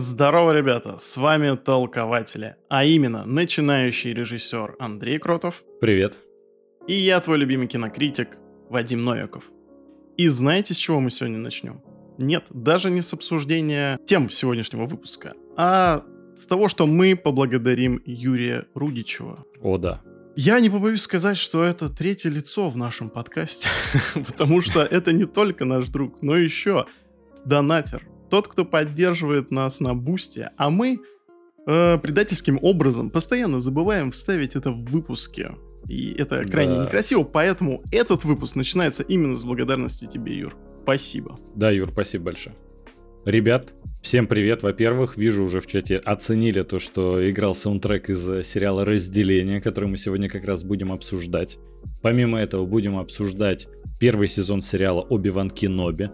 Здорово, ребята! С вами Толкователи, а именно начинающий режиссер Андрей Кротов. Привет. И я, твой любимый кинокритик Вадим Новиков. И знаете, с чего мы сегодня начнем? Нет, даже не с обсуждения тем сегодняшнего выпуска, а с того, что мы поблагодарим Юрия Рудичева. О, да. Я не побоюсь сказать, что это третье лицо в нашем подкасте, потому что это не только наш друг, но еще донатер, тот, кто поддерживает нас на бусте, а мы э, предательским образом постоянно забываем вставить это в выпуске. И это крайне да. некрасиво, поэтому этот выпуск начинается именно с благодарности тебе, Юр. Спасибо. Да, Юр, спасибо большое. Ребят, всем привет. Во-первых, вижу уже в чате оценили то, что играл саундтрек из сериала «Разделение», который мы сегодня как раз будем обсуждать. Помимо этого будем обсуждать первый сезон сериала «Оби-Ван Кеноби»,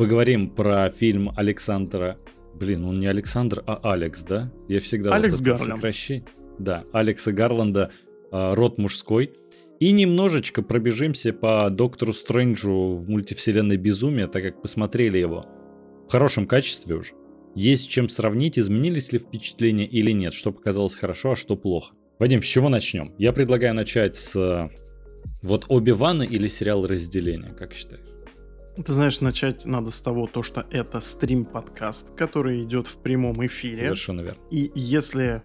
Поговорим про фильм Александра. Блин, он не Александр, а Алекс, да? Я всегда Алекс вот Гарланд. Сокращи... Да, Алекса Гарланда, э, род мужской. И немножечко пробежимся по Доктору Стрэнджу в мультивселенной Безумия, так как посмотрели его в хорошем качестве уже. Есть чем сравнить, изменились ли впечатления или нет, что показалось хорошо, а что плохо. Вадим, с чего начнем? Я предлагаю начать с э, вот Оби-Вана или сериал «Разделение», как считаешь? Ты знаешь, начать надо с того, то, что это стрим-подкаст, который идет в прямом эфире. Совершенно верно. И если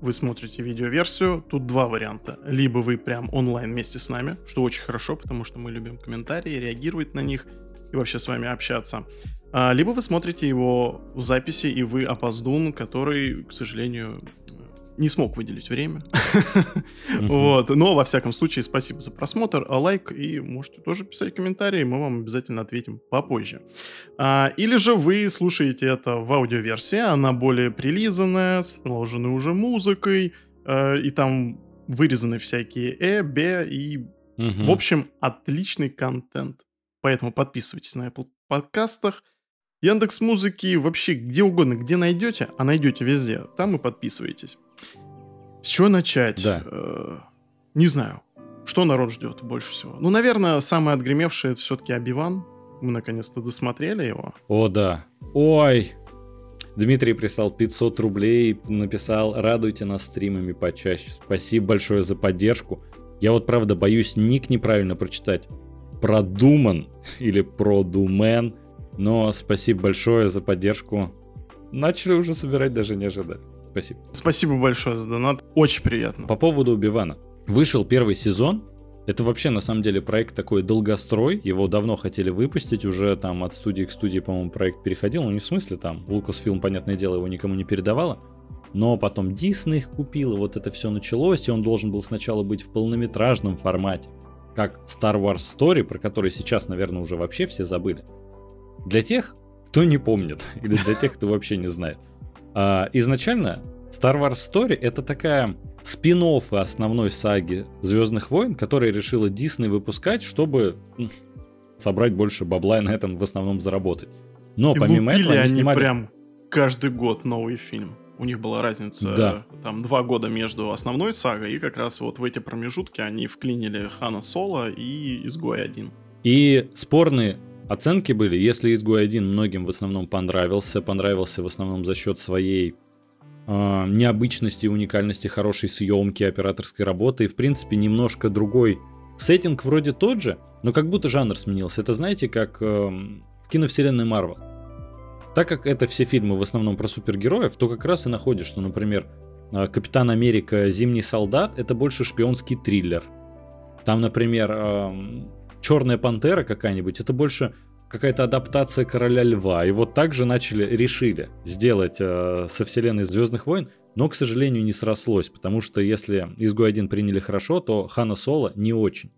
вы смотрите видеоверсию, тут два варианта. Либо вы прям онлайн вместе с нами, что очень хорошо, потому что мы любим комментарии, реагировать на них и вообще с вами общаться. А, либо вы смотрите его в записи, и вы опоздун, который, к сожалению, не смог выделить время. Вот. Но, во всяком случае, спасибо за просмотр, а лайк, и можете тоже писать комментарии, мы вам обязательно ответим попозже. А, или же вы слушаете это в аудиоверсии, она более прилизанная, с наложенной уже музыкой, а, и там вырезаны всякие э, б и... В общем, отличный контент. Поэтому подписывайтесь на Apple подкастах, Яндекс Музыки, вообще где угодно, где найдете, а найдете везде, там и подписывайтесь. С чего начать? Да. Э, не знаю. Что народ ждет больше всего? Ну, наверное, самое отгремевшее это все-таки Абиван. Мы наконец-то досмотрели его. О, да. Ой, Дмитрий прислал 500 рублей, написал «Радуйте нас стримами почаще». Спасибо большое за поддержку. Я вот, правда, боюсь ник неправильно прочитать. Продуман или продумен. Но спасибо большое за поддержку. Начали уже собирать, даже не ожидали. Спасибо. Спасибо большое за донат. Очень приятно. По поводу Убивана. Вышел первый сезон. Это вообще на самом деле проект такой долгострой. Его давно хотели выпустить. Уже там от студии к студии, по-моему, проект переходил. Ну не в смысле там. Lucasfilm, понятное дело, его никому не передавала. Но потом Disney их купил, и вот это все началось, и он должен был сначала быть в полнометражном формате, как Star Wars Story, про который сейчас, наверное, уже вообще все забыли. Для тех, кто не помнит, или для тех, кто вообще не знает. А, изначально Star Wars Story это такая спин основной саги Звездных войн, которые решила Дисней выпускать, чтобы собрать больше бабла и на этом в основном заработать. Но и помимо этого они, они снимали... прям каждый год новый фильм. У них была разница, да. там, два года между основной сагой, и как раз вот в эти промежутки они вклинили Хана Соло и Изгой 1. И спорные Оценки были, если изгой 1 многим в основном понравился, понравился в основном за счет своей э, необычности, уникальности, хорошей съемки, операторской работы и в принципе немножко другой сеттинг вроде тот же, но как будто жанр сменился. Это знаете, как э, в киновселенной Марвел. Так как это все фильмы в основном про супергероев, то как раз и находишь, что, например, э, Капитан Америка Зимний солдат это больше шпионский триллер. Там, например, э, Черная пантера какая-нибудь, это больше какая-то адаптация короля льва. И вот так же начали, решили сделать э, со вселенной Звездных войн, но, к сожалению, не срослось, потому что если изгой 1 приняли хорошо, то Хана Соло не очень.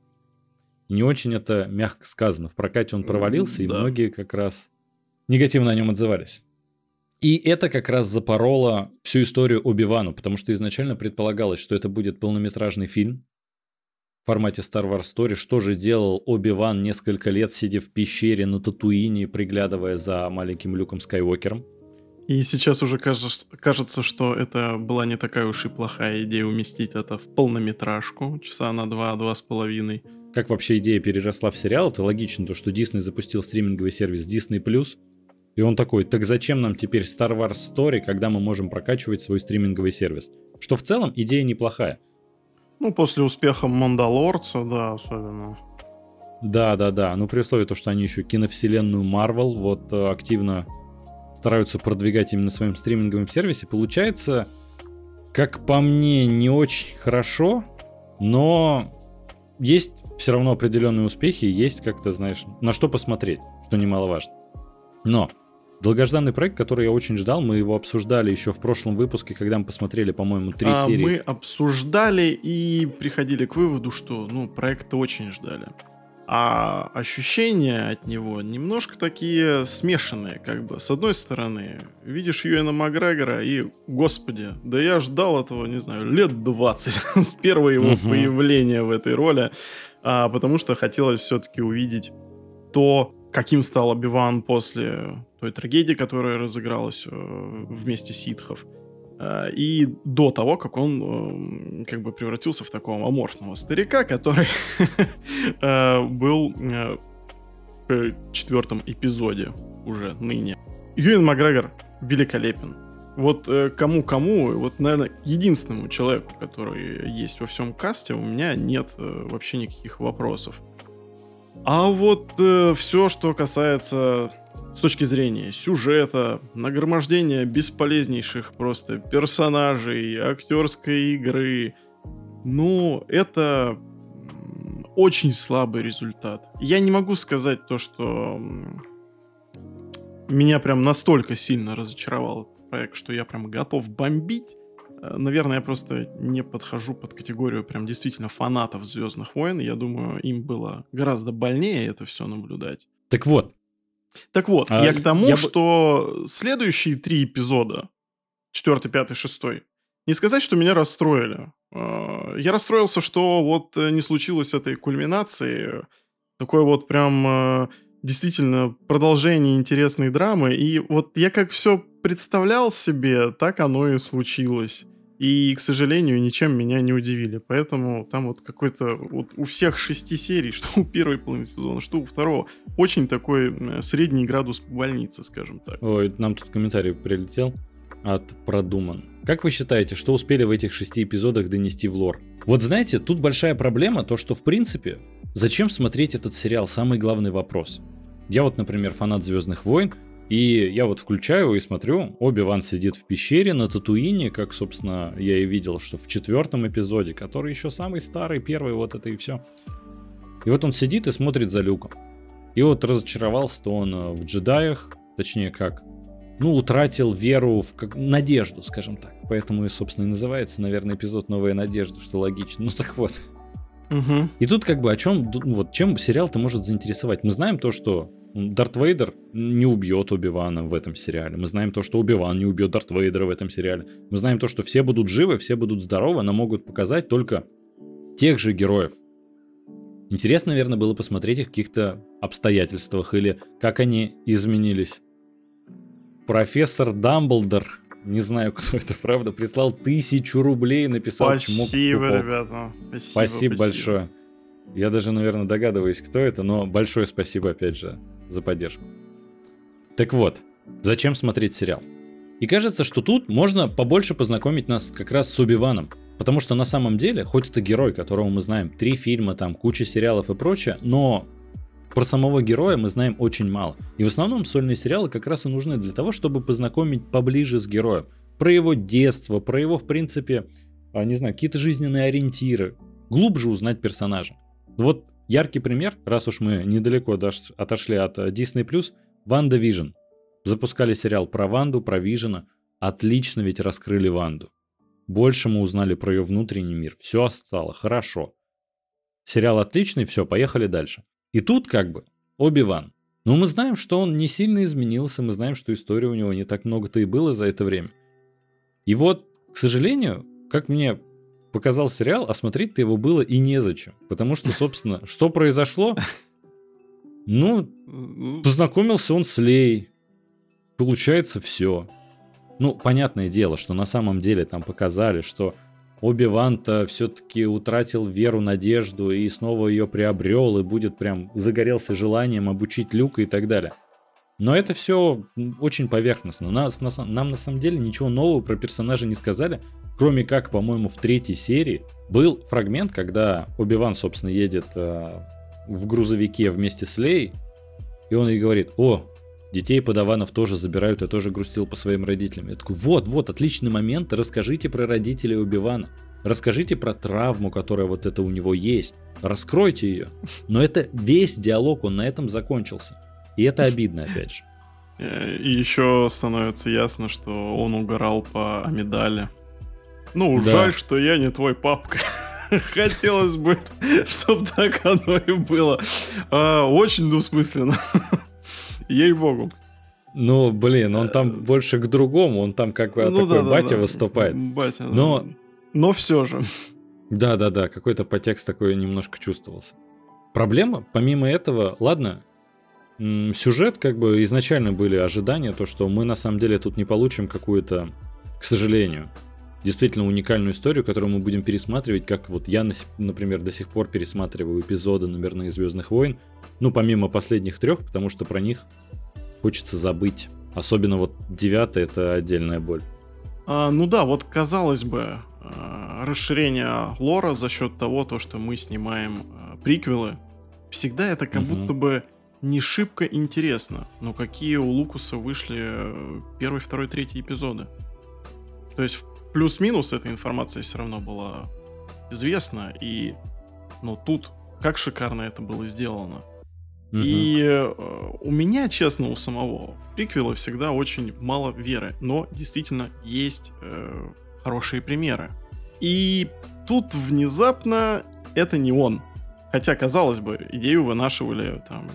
Не очень это мягко сказано. В прокате он провалился, mm, и да. многие как раз негативно о нем отзывались. И это как раз запороло всю историю Оби-Вану, потому что изначально предполагалось, что это будет полнометражный фильм, в формате Star Wars Story, что же делал Оби-Ван несколько лет, сидя в пещере на Татуине, приглядывая за маленьким Люком Скайуокером. И сейчас уже кажется, кажется, что это была не такая уж и плохая идея уместить это в полнометражку, часа на два, два с половиной. Как вообще идея переросла в сериал, это логично, то, что Disney запустил стриминговый сервис Disney+, И он такой, так зачем нам теперь Star Wars Story, когда мы можем прокачивать свой стриминговый сервис? Что в целом идея неплохая. Ну, после успеха Мандалорца, да, особенно. Да, да, да. Ну, при условии то, что они еще киновселенную Marvel вот э, активно стараются продвигать именно на своем стриминговом сервисе, получается, как по мне, не очень хорошо, но есть все равно определенные успехи, есть как-то, знаешь, на что посмотреть, что немаловажно. Но долгожданный проект, который я очень ждал, мы его обсуждали еще в прошлом выпуске, когда мы посмотрели, по-моему, три а, серии. Мы обсуждали и приходили к выводу, что, ну, проект очень ждали а ощущения от него немножко такие смешанные, как бы. С одной стороны, видишь Юэна Макгрегора и, господи, да я ждал этого, не знаю, лет 20 с первого его угу. появления в этой роли, а, потому что хотелось все-таки увидеть то, каким стал Обиван после той трагедии, которая разыгралась э, вместе ситхов. Э, и до того, как он как бы превратился в такого аморфного старика, который э, был э, в четвертом эпизоде уже ныне. Юэн Макгрегор великолепен. Вот кому-кому, вот, наверное, единственному человеку, который есть во всем касте, у меня нет вообще никаких вопросов. А вот э, все, что касается с точки зрения сюжета, нагромождения бесполезнейших просто персонажей, актерской игры. Ну, это очень слабый результат. Я не могу сказать то, что меня прям настолько сильно разочаровал этот проект, что я прям готов бомбить. Э, наверное, я просто не подхожу под категорию прям действительно фанатов Звездных войн. Я думаю, им было гораздо больнее это все наблюдать. Так вот, так вот, а, я к тому, я что следующие три эпизода, четвертый, пятый, шестой, не сказать, что меня расстроили. А, я расстроился, что вот э, не случилось этой кульминации, такой вот прям э, действительно продолжение интересной драмы. И вот я как все представлял себе, так оно и случилось. И, к сожалению, ничем меня не удивили. Поэтому там вот какой-то вот у всех шести серий, что у первой половины сезона, что у второго, очень такой средний градус больницы, скажем так. Ой, нам тут комментарий прилетел от Продуман. Как вы считаете, что успели в этих шести эпизодах донести в лор? Вот знаете, тут большая проблема, то что в принципе, зачем смотреть этот сериал, самый главный вопрос. Я вот, например, фанат Звездных войн, и я вот включаю и смотрю, Оби-Ван сидит в пещере на Татуине, как, собственно, я и видел, что в четвертом эпизоде, который еще самый старый, первый, вот это и все. И вот он сидит и смотрит за люком. И вот разочаровался то он э, в джедаях, точнее как, ну, утратил веру в как, надежду, скажем так. Поэтому и, собственно, и называется, наверное, эпизод «Новая надежда», что логично. Ну так вот. Угу. И тут как бы о чем, вот чем сериал-то может заинтересовать? Мы знаем то, что Дарт Вейдер не убьет Оби-Вана в этом сериале. Мы знаем то, что Оби-Ван не убьет Дарт Вейдера в этом сериале. Мы знаем то, что все будут живы, все будут здоровы, но могут показать только тех же героев. Интересно, наверное, было посмотреть их в каких-то обстоятельствах или как они изменились. Профессор Дамблдор, не знаю, кто это, правда, прислал тысячу рублей, написал Спасибо, чмок ребята. Спасибо, спасибо, спасибо большое. Я даже, наверное, догадываюсь, кто это, но большое спасибо, опять же, за поддержку. Так вот, зачем смотреть сериал? И кажется, что тут можно побольше познакомить нас как раз с Убиваном. Потому что на самом деле, хоть это герой, которого мы знаем, три фильма, там, куча сериалов и прочее, но про самого героя мы знаем очень мало. И в основном сольные сериалы как раз и нужны для того, чтобы познакомить поближе с героем. Про его детство, про его, в принципе, а, не знаю, какие-то жизненные ориентиры. Глубже узнать персонажа. Вот яркий пример, раз уж мы недалеко отошли от э, Disney+, WandaVision. Запускали сериал про Ванду, про Вижена. Отлично ведь раскрыли Ванду. Больше мы узнали про ее внутренний мир. Все стало хорошо. Сериал отличный, все, поехали дальше. И тут как бы Оби-Ван. Но мы знаем, что он не сильно изменился, мы знаем, что история у него не так много-то и было за это время. И вот, к сожалению, как мне показал сериал, а смотреть-то его было и незачем. Потому что, собственно, что произошло? Ну, познакомился он с Лей. Получается все. Ну, понятное дело, что на самом деле там показали, что Оби-Ван-то все-таки утратил веру, надежду и снова ее приобрел и будет прям загорелся желанием обучить Люка и так далее. Но это все очень поверхностно. Нас, нас, нам на самом деле ничего нового про персонажа не сказали, кроме как, по-моему, в третьей серии был фрагмент, когда Оби-Ван, собственно, едет э, в грузовике вместе с Лей, и он ей говорит, о, детей подаванов тоже забирают, я тоже грустил по своим родителям. Я такой, вот, вот, отличный момент, расскажите про родителей Оби-Вана. Расскажите про травму, которая вот это у него есть. Раскройте ее. Но это весь диалог, он на этом закончился. И это обидно, опять же. Э, и еще становится ясно, что он угорал по Амидале. Ну, да. жаль, что я не твой папка. Хотелось бы, чтобы так оно и было. А, очень двусмысленно. Ей-богу. Ну, блин, он там э, больше к другому, он там как бы ну, такой да, батя да, выступает. Батя, но... Но все же. Да-да-да, какой-то подтекст такой немножко чувствовался. Проблема, помимо этого, ладно, сюжет, как бы изначально были ожидания, то, что мы на самом деле тут не получим какую-то, к сожалению, действительно уникальную историю, которую мы будем пересматривать, как вот я, например, до сих пор пересматриваю эпизоды номерные Звездных войн, ну, помимо последних трех, потому что про них хочется забыть. Особенно вот девятый это отдельная боль. А, ну да, вот казалось бы, а, расширение лора за счет того, то, что мы снимаем а, приквелы, всегда это как угу. будто бы не шибко интересно. Но какие у Лукуса вышли первый, второй, третий эпизоды. То есть плюс-минус эта информация все равно была известна. И ну тут как шикарно это было сделано. Угу. И э, у меня, честно, у самого приквела всегда очень мало веры, но действительно есть э, хорошие примеры. И тут внезапно это не он. Хотя, казалось бы, идею вынашивали там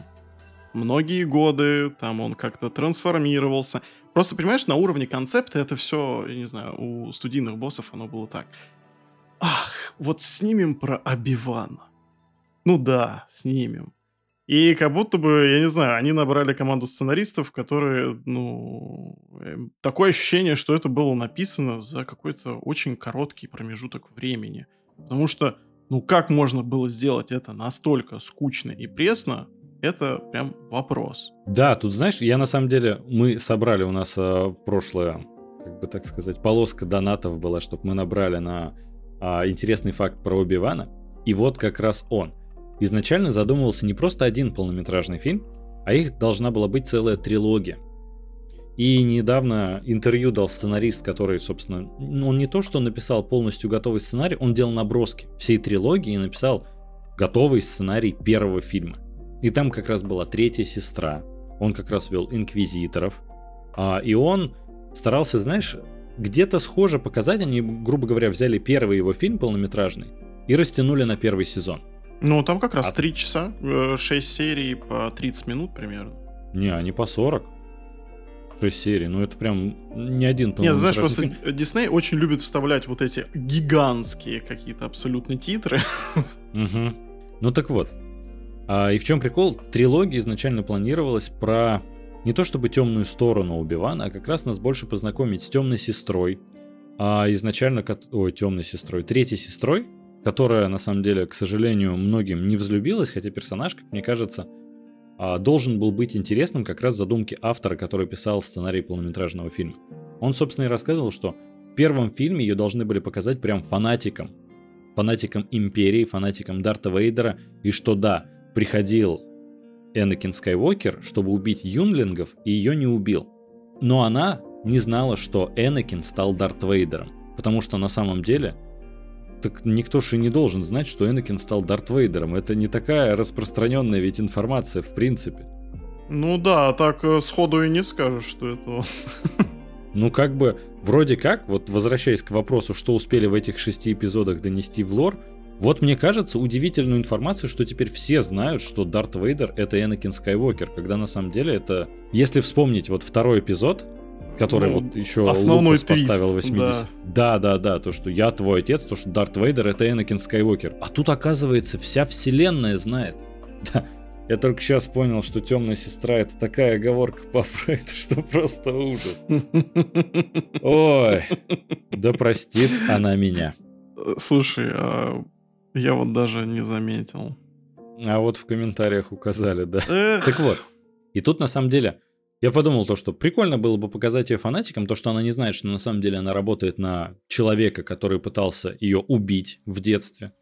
многие годы, там он как-то трансформировался. Просто, понимаешь, на уровне концепта это все, я не знаю, у студийных боссов оно было так. Ах, вот снимем про Обивана. Ну да, снимем. И как будто бы, я не знаю, они набрали команду сценаристов, которые, ну, эм, такое ощущение, что это было написано за какой-то очень короткий промежуток времени. Потому что, ну, как можно было сделать это настолько скучно и пресно, это прям вопрос. Да, тут, знаешь, я на самом деле, мы собрали у нас э, прошлое, как бы так сказать, полоска донатов была, чтобы мы набрали на э, интересный факт про Оби-Вана. И вот как раз он – изначально задумывался не просто один полнометражный фильм, а их должна была быть целая трилогия. И недавно интервью дал сценарист, который, собственно, он не то, что написал полностью готовый сценарий, он делал наброски всей трилогии и написал готовый сценарий первого фильма. И там как раз была третья сестра, он как раз вел инквизиторов, а, и он старался, знаешь, где-то схоже показать, они, грубо говоря, взяли первый его фильм полнометражный и растянули на первый сезон. Ну, там как раз а... 3 часа, 6 э, серий по 30 минут примерно. Не, они по 40. 6 серий, ну это прям не один Нет, знаешь, просто Дисней очень любит вставлять вот эти гигантские какие-то абсолютно титры. Угу. Ну так вот. А, и в чем прикол? Трилогия изначально планировалась про не то чтобы темную сторону Убивана, а как раз нас больше познакомить с темной сестрой. А изначально, ой, темной сестрой, третьей сестрой, которая, на самом деле, к сожалению, многим не взлюбилась, хотя персонаж, как мне кажется, а, должен был быть интересным как раз задумки автора, который писал сценарий полнометражного фильма. Он, собственно, и рассказывал, что в первом фильме ее должны были показать прям фанатикам. Фанатикам Империи, фанатикам Дарта Вейдера, и что да, приходил Энакин Скайуокер, чтобы убить юнлингов, и ее не убил. Но она не знала, что Энакин стал Дарт Вейдером, потому что на самом деле – так никто же и не должен знать, что Энакин стал Дарт Вейдером. Это не такая распространенная ведь информация в принципе. Ну да, так э, сходу и не скажешь, что это Ну как бы, вроде как, вот возвращаясь к вопросу, что успели в этих шести эпизодах донести в лор, вот мне кажется удивительную информацию, что теперь все знают, что Дарт Вейдер это Энакин Скайуокер, когда на самом деле это... Если вспомнить вот второй эпизод, который ну, вот еще основной Лукас твист, поставил 80. Да. да, да, да, то, что я твой отец, то, что Дарт Вейдер это Энакин Скайуокер. А тут, оказывается, вся вселенная знает. Да. Я только сейчас понял, что темная сестра это такая оговорка по Фрейду, что просто ужас. Ой, да простит она меня. Слушай, а я вот даже не заметил. А вот в комментариях указали, да. Эх. Так вот, и тут на самом деле Я подумал то, что прикольно было бы показать ее фанатикам, то, что она не знает, что на самом деле она работает на человека, который пытался ее убить в детстве.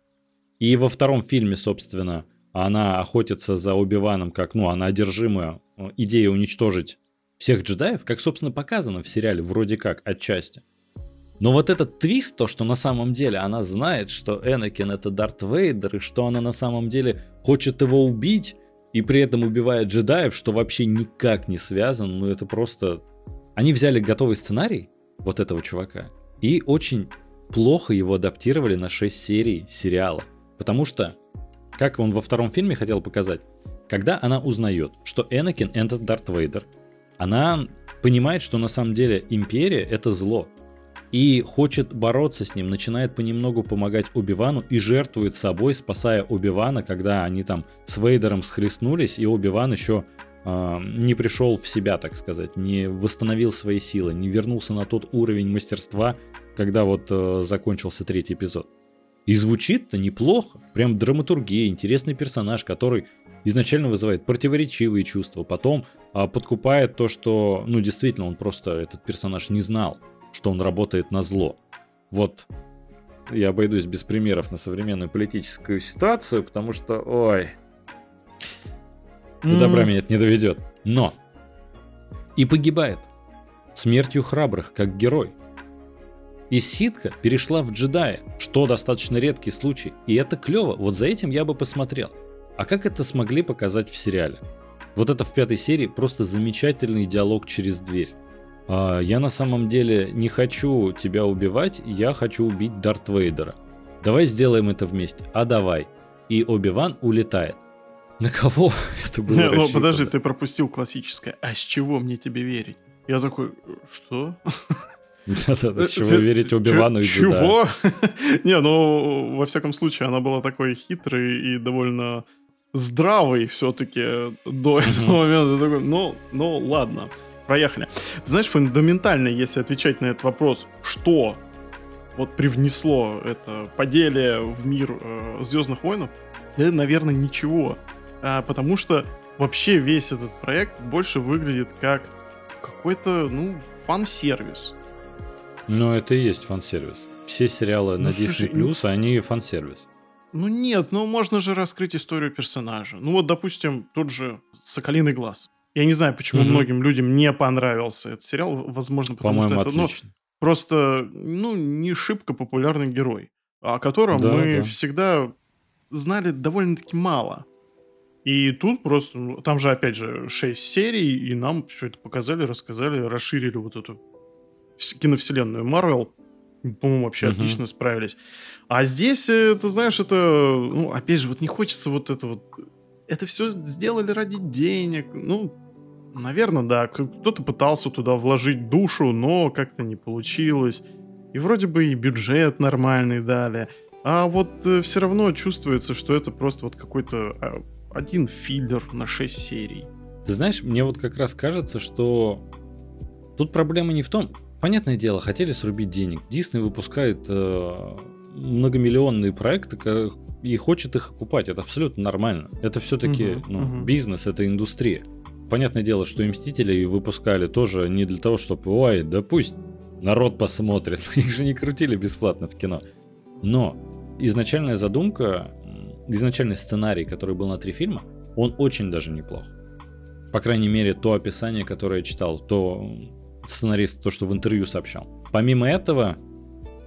И во втором фильме, собственно, она охотится за Оби-Ваном, как, ну, она одержимая э, идеей уничтожить всех джедаев, как, собственно, показано в сериале, вроде как, отчасти. Но вот этот твист, то, что на самом деле она знает, что Энакин это Дарт Вейдер, и что она на самом деле хочет его убить, и при этом убивает джедаев, что вообще никак не связано, ну это просто... Они взяли готовый сценарий вот этого чувака и очень плохо его адаптировали на 6 серий сериала. Потому что, как он во втором фильме хотел показать, когда она узнает, что Энакин это Дарт Вейдер, она понимает, что на самом деле Империя это зло, и хочет бороться с ним, начинает понемногу помогать Убивану и жертвует собой, спасая Убивана, когда они там с Вейдером схлестнулись, и Убиван еще э, не пришел в себя, так сказать, не восстановил свои силы, не вернулся на тот уровень мастерства, когда вот э, закончился третий эпизод. И звучит-то неплохо, прям драматургия, интересный персонаж, который изначально вызывает противоречивые чувства, потом э, подкупает то, что, ну, действительно, он просто этот персонаж не знал что он работает на зло. Вот я обойдусь без примеров на современную политическую ситуацию, потому что, ой, до добра меня это не доведет. Но и погибает смертью храбрых, как герой. И ситка перешла в джедая, что достаточно редкий случай. И это клево, вот за этим я бы посмотрел. А как это смогли показать в сериале? Вот это в пятой серии просто замечательный диалог через дверь. А, я на самом деле не хочу тебя убивать, я хочу убить Дарт Вейдера. Давай сделаем это вместе. А давай. И Оби-Ван улетает. На кого это было Не, Ну подожди, ты пропустил классическое. А с чего мне тебе верить? Я такой, что? Да-да-да, с чего верить Оби-Вану и Чего? Не, ну, во всяком случае, она была такой хитрой и довольно здравой все-таки до этого момента. Ну, ну, ладно. Проехали. Ты знаешь, фундаментально, если отвечать на этот вопрос, что вот привнесло это поделие в мир э, Звездных войнов, это, наверное, ничего. А, потому что вообще весь этот проект больше выглядит как какой-то, ну, фан-сервис. Ну, это и есть фан-сервис. Все сериалы ну, на слушай, Disney Plus, ну... они фан-сервис. Ну нет, ну можно же раскрыть историю персонажа. Ну вот, допустим, тот же Соколиный глаз. Я не знаю, почему угу. многим людям не понравился этот сериал. Возможно, потому что это ну, просто ну, не шибко популярный герой, о котором да, мы да. всегда знали довольно-таки мало. И тут просто, ну, там же, опять же, 6 серий, и нам все это показали, рассказали, расширили вот эту киновселенную Марвел. По-моему, вообще угу. отлично справились. А здесь, э, ты знаешь, это, ну, опять же, вот не хочется вот это вот... Это все сделали ради денег. Ну, Наверное, да. Кто-то пытался туда вложить душу, но как-то не получилось. И вроде бы и бюджет нормальный дали. А вот э, все равно чувствуется, что это просто вот какой-то э, один филлер на 6 серий. Ты знаешь, мне вот как раз кажется, что тут проблема не в том... Понятное дело, хотели срубить денег. Дисней выпускает э, многомиллионные проекты и хочет их окупать. Это абсолютно нормально. Это все-таки угу, ну, угу. бизнес, это индустрия. Понятное дело, что и Мстители выпускали тоже не для того, чтобы, ой, да пусть народ посмотрит. Их же не крутили бесплатно в кино. Но изначальная задумка, изначальный сценарий, который был на три фильма, он очень даже неплох. По крайней мере, то описание, которое я читал, то сценарист, то, что в интервью сообщал. Помимо этого,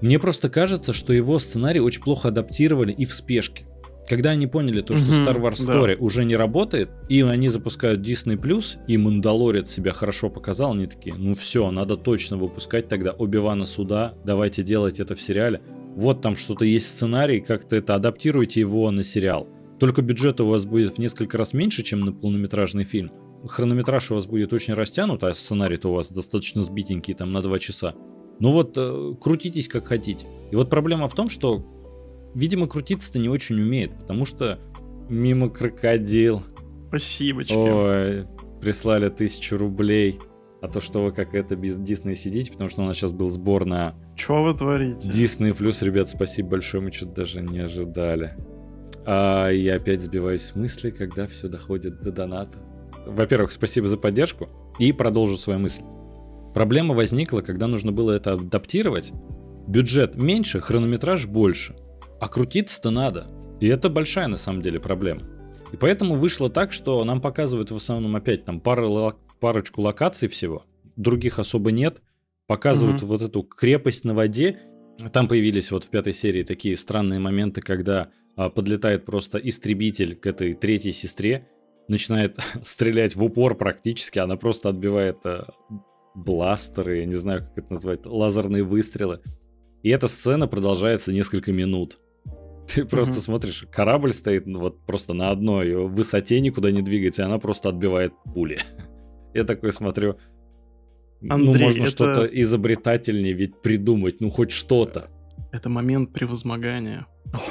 мне просто кажется, что его сценарий очень плохо адаптировали и в спешке. Когда они поняли то, что Star Wars Story да. уже не работает, и они запускают Disney Plus, и Мандалорец себя хорошо показал, они такие, ну все, надо точно выпускать тогда Оби-Вана сюда, давайте делать это в сериале. Вот там что-то есть сценарий, как-то это адаптируйте его на сериал. Только бюджет у вас будет в несколько раз меньше, чем на полнометражный фильм. Хронометраж у вас будет очень растянут, а сценарий-то у вас достаточно сбитенький, там на 2 часа. Ну вот, э, крутитесь как хотите. И вот проблема в том, что видимо, крутиться-то не очень умеет, потому что мимо крокодил. Спасибо. Ой, прислали тысячу рублей. А то, что вы как это без Дисней сидите, потому что у нас сейчас был сбор на... Что вы творите? Дисней плюс, ребят, спасибо большое, мы что-то даже не ожидали. А я опять сбиваюсь с мысли, когда все доходит до доната. во-первых, спасибо за поддержку и продолжу свою мысль. Проблема возникла, когда нужно было это адаптировать. Бюджет меньше, хронометраж больше. А крутиться-то надо. И это большая на самом деле проблема. И поэтому вышло так, что нам показывают в основном опять там пары, парочку локаций всего, других особо нет. Показывают угу. вот эту крепость на воде. Там появились вот в пятой серии такие странные моменты, когда а, подлетает просто истребитель к этой третьей сестре, начинает стрелять в упор практически, она просто отбивает а, бластеры, я не знаю, как это назвать, лазерные выстрелы. И эта сцена продолжается несколько минут. Ты просто mm-hmm. смотришь, корабль стоит ну, вот просто на одной высоте, никуда не двигается, и она просто отбивает пули. Я такой смотрю, ну, Андрей, ну можно это... что-то изобретательнее ведь придумать, ну хоть что-то. Это момент превозмогания.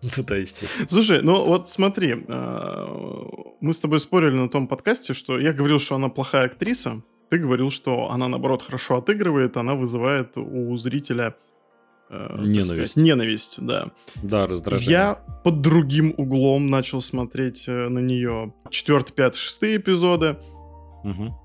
Ну да, естественно. Слушай, ну вот смотри, а, мы с тобой спорили на том подкасте, что я говорил, что она плохая актриса, ты говорил, что она, наоборот, хорошо отыгрывает, она вызывает у зрителя Э, ненависть. Сказать, ненависть, да. Да, раздражение. Я под другим углом начал смотреть э, на нее четвертый, пятый, шестые эпизоды. Угу.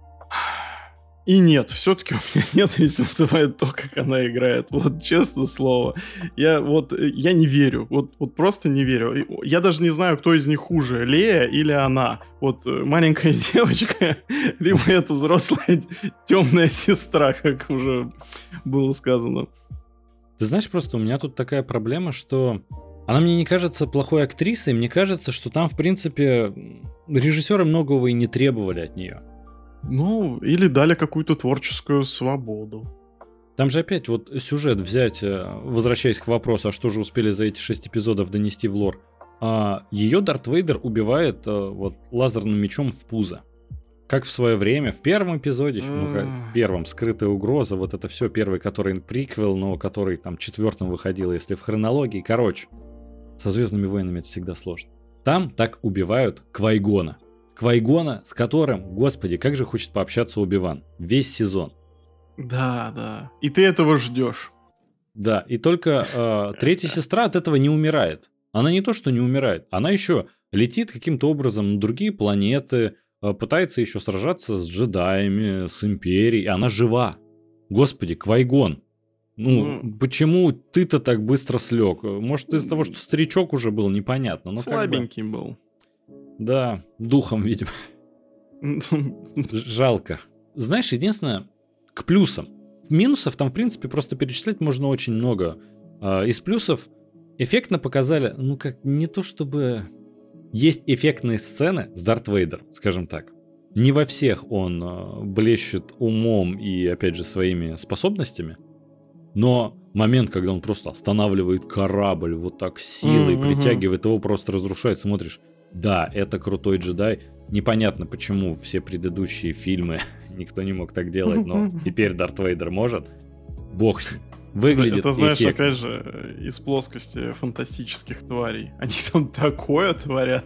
И нет, все-таки у меня ненависть вызывает то, как она играет. Вот честное слово. Я вот, э, я не верю. Вот, вот просто не верю. Я даже не знаю, кто из них хуже, Лея или она. Вот маленькая девочка, либо это взрослая темная сестра, как уже было сказано. Ты знаешь, просто у меня тут такая проблема, что она мне не кажется плохой актрисой, мне кажется, что там, в принципе, режиссеры многого и не требовали от нее. Ну, или дали какую-то творческую свободу. Там же опять вот сюжет взять, э, возвращаясь к вопросу, а что же успели за эти шесть эпизодов донести в лор. А ее Дарт Вейдер убивает э, вот лазерным мечом в пузо. Как в свое время, в первом эпизоде, ну, как в первом, скрытая угроза, вот это все, первый, который приквел, но который там четвертым выходил, если в хронологии. Короче, со Звездными войнами это всегда сложно. Там так убивают Квайгона. Квайгона, с которым, господи, как же хочет пообщаться Убиван. Весь сезон. Да, да. И ты этого ждешь. Да, и только э, третья сестра от этого не умирает. Она не то, что не умирает, она еще летит каким-то образом на другие планеты, пытается еще сражаться с джедаями, с империей, она жива. Господи, Квайгон. Ну, mm. почему ты-то так быстро слег? Может, из-за того, что старичок уже был, непонятно. Но Слабенький как бы... был. Да, духом, видимо. Жалко. Знаешь, единственное, к плюсам. Минусов там, в принципе, просто перечислять можно очень много. А, из плюсов эффектно показали, ну, как не то чтобы есть эффектные сцены с Дарт Вейдером, скажем так. Не во всех он э, блещет умом и, опять же, своими способностями, но момент, когда он просто останавливает корабль вот так силой, mm-hmm. притягивает его, просто разрушает, смотришь, да, это крутой джедай. Непонятно, почему все предыдущие фильмы никто не мог так делать, но теперь Дарт Вейдер может. Бог с ним. Выглядит Это, знаешь, эффектно. опять же, из плоскости фантастических тварей. Они там такое творят.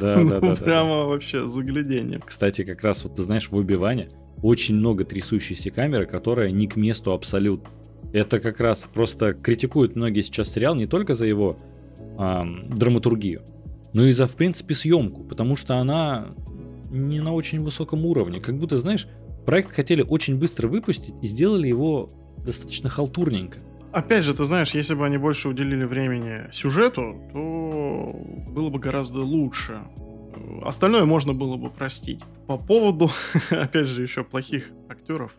Да, ну, да, да. Прямо да. вообще заглядение. Кстати, как раз вот ты знаешь, в Убиване очень много трясущейся камеры, которая не к месту абсолютно. Это как раз просто критикуют многие сейчас сериал не только за его драматургию, но и за, в принципе, съемку, потому что она не на очень высоком уровне. Как будто, знаешь, проект хотели очень быстро выпустить и сделали его достаточно халтурненько. Опять же, ты знаешь, если бы они больше уделили времени сюжету, то было бы гораздо лучше. Остальное можно было бы простить. По поводу, опять же, еще плохих актеров.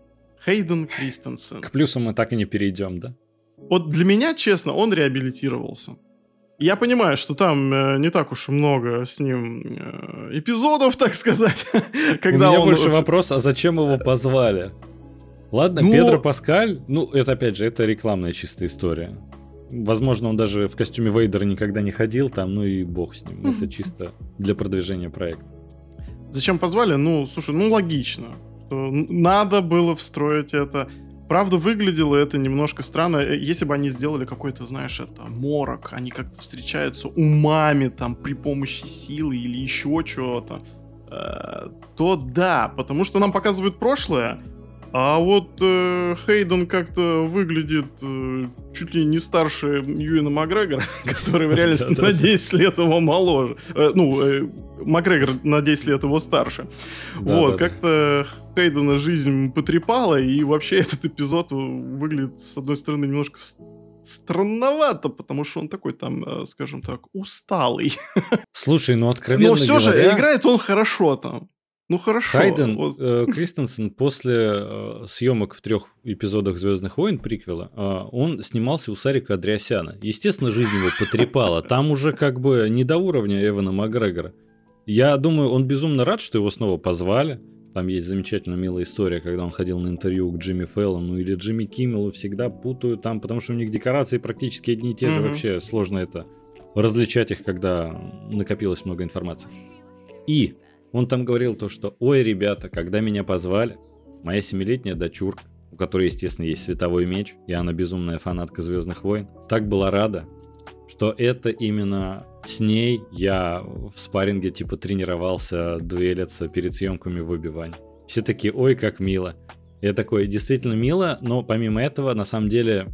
Хейден Кристенсен. К плюсам мы так и не перейдем, да? Вот для меня, честно, он реабилитировался. Я понимаю, что там э, не так уж много с ним э, эпизодов, так сказать. когда У меня он... больше вопрос, а зачем его позвали? Ладно, ну... Педро Паскаль, ну, это опять же, это рекламная чистая история. Возможно, он даже в костюме Вейдера никогда не ходил там, ну и бог с ним. Это чисто для продвижения проекта. Зачем позвали? Ну, слушай, ну логично. Что надо было встроить это. Правда, выглядело это немножко странно. Э, если бы они сделали какой-то, знаешь, это морок, они как-то встречаются умами там при помощи силы или еще чего-то, э, то да, потому что нам показывают прошлое, А вот э, Хейден как-то выглядит э, чуть ли не старше Юина Макгрегора, который в реальности на 10 лет его моложе. Э, ну, э, Макгрегор на 10 лет его старше. Вот, как-то Хейдена жизнь потрепала, и вообще этот эпизод выглядит, с одной стороны, немножко странновато, потому что он такой там, э, скажем так, усталый. Слушай, ну откровенно Но все говоря... же играет он хорошо там. Ну хорошо. Хайден вот. э, Кристенсен после э, съемок в трех эпизодах Звездных войн приквела, э, он снимался у Сарика Андреасяна. Естественно, жизнь его потрепала. Там уже как бы не до уровня Эвана Макгрегора. Я думаю, он безумно рад, что его снова позвали. Там есть замечательно милая история, когда он ходил на интервью к Джимми Феллону или Джимми Киммелу, всегда путают там, потому что у них декорации практически одни и те же, mm-hmm. вообще сложно это различать их, когда накопилось много информации. И он там говорил то, что «Ой, ребята, когда меня позвали, моя семилетняя дочурка, у которой, естественно, есть световой меч, и она безумная фанатка Звездных войн, так была рада, что это именно с ней я в спарринге типа тренировался дуэлиться перед съемками в убивании. Все такие, ой, как мило. Я такой, действительно мило, но помимо этого, на самом деле,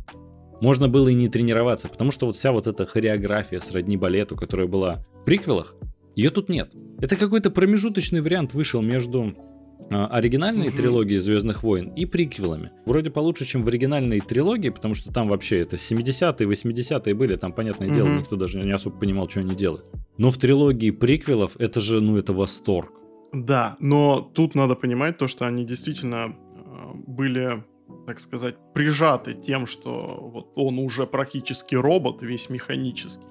можно было и не тренироваться, потому что вот вся вот эта хореография сродни балету, которая была в приквелах, ее тут нет. Это какой-то промежуточный вариант вышел между а, оригинальной угу. трилогии Звездных войн и приквелами. Вроде получше, чем в оригинальной трилогии, потому что там вообще это 70-е, 80-е были, там, понятное угу. дело, никто даже не особо понимал, что они делают. Но в трилогии приквелов это же, ну, это восторг. Да, но тут надо понимать то, что они действительно э, были так сказать, прижаты тем, что вот он уже практически робот, весь механический.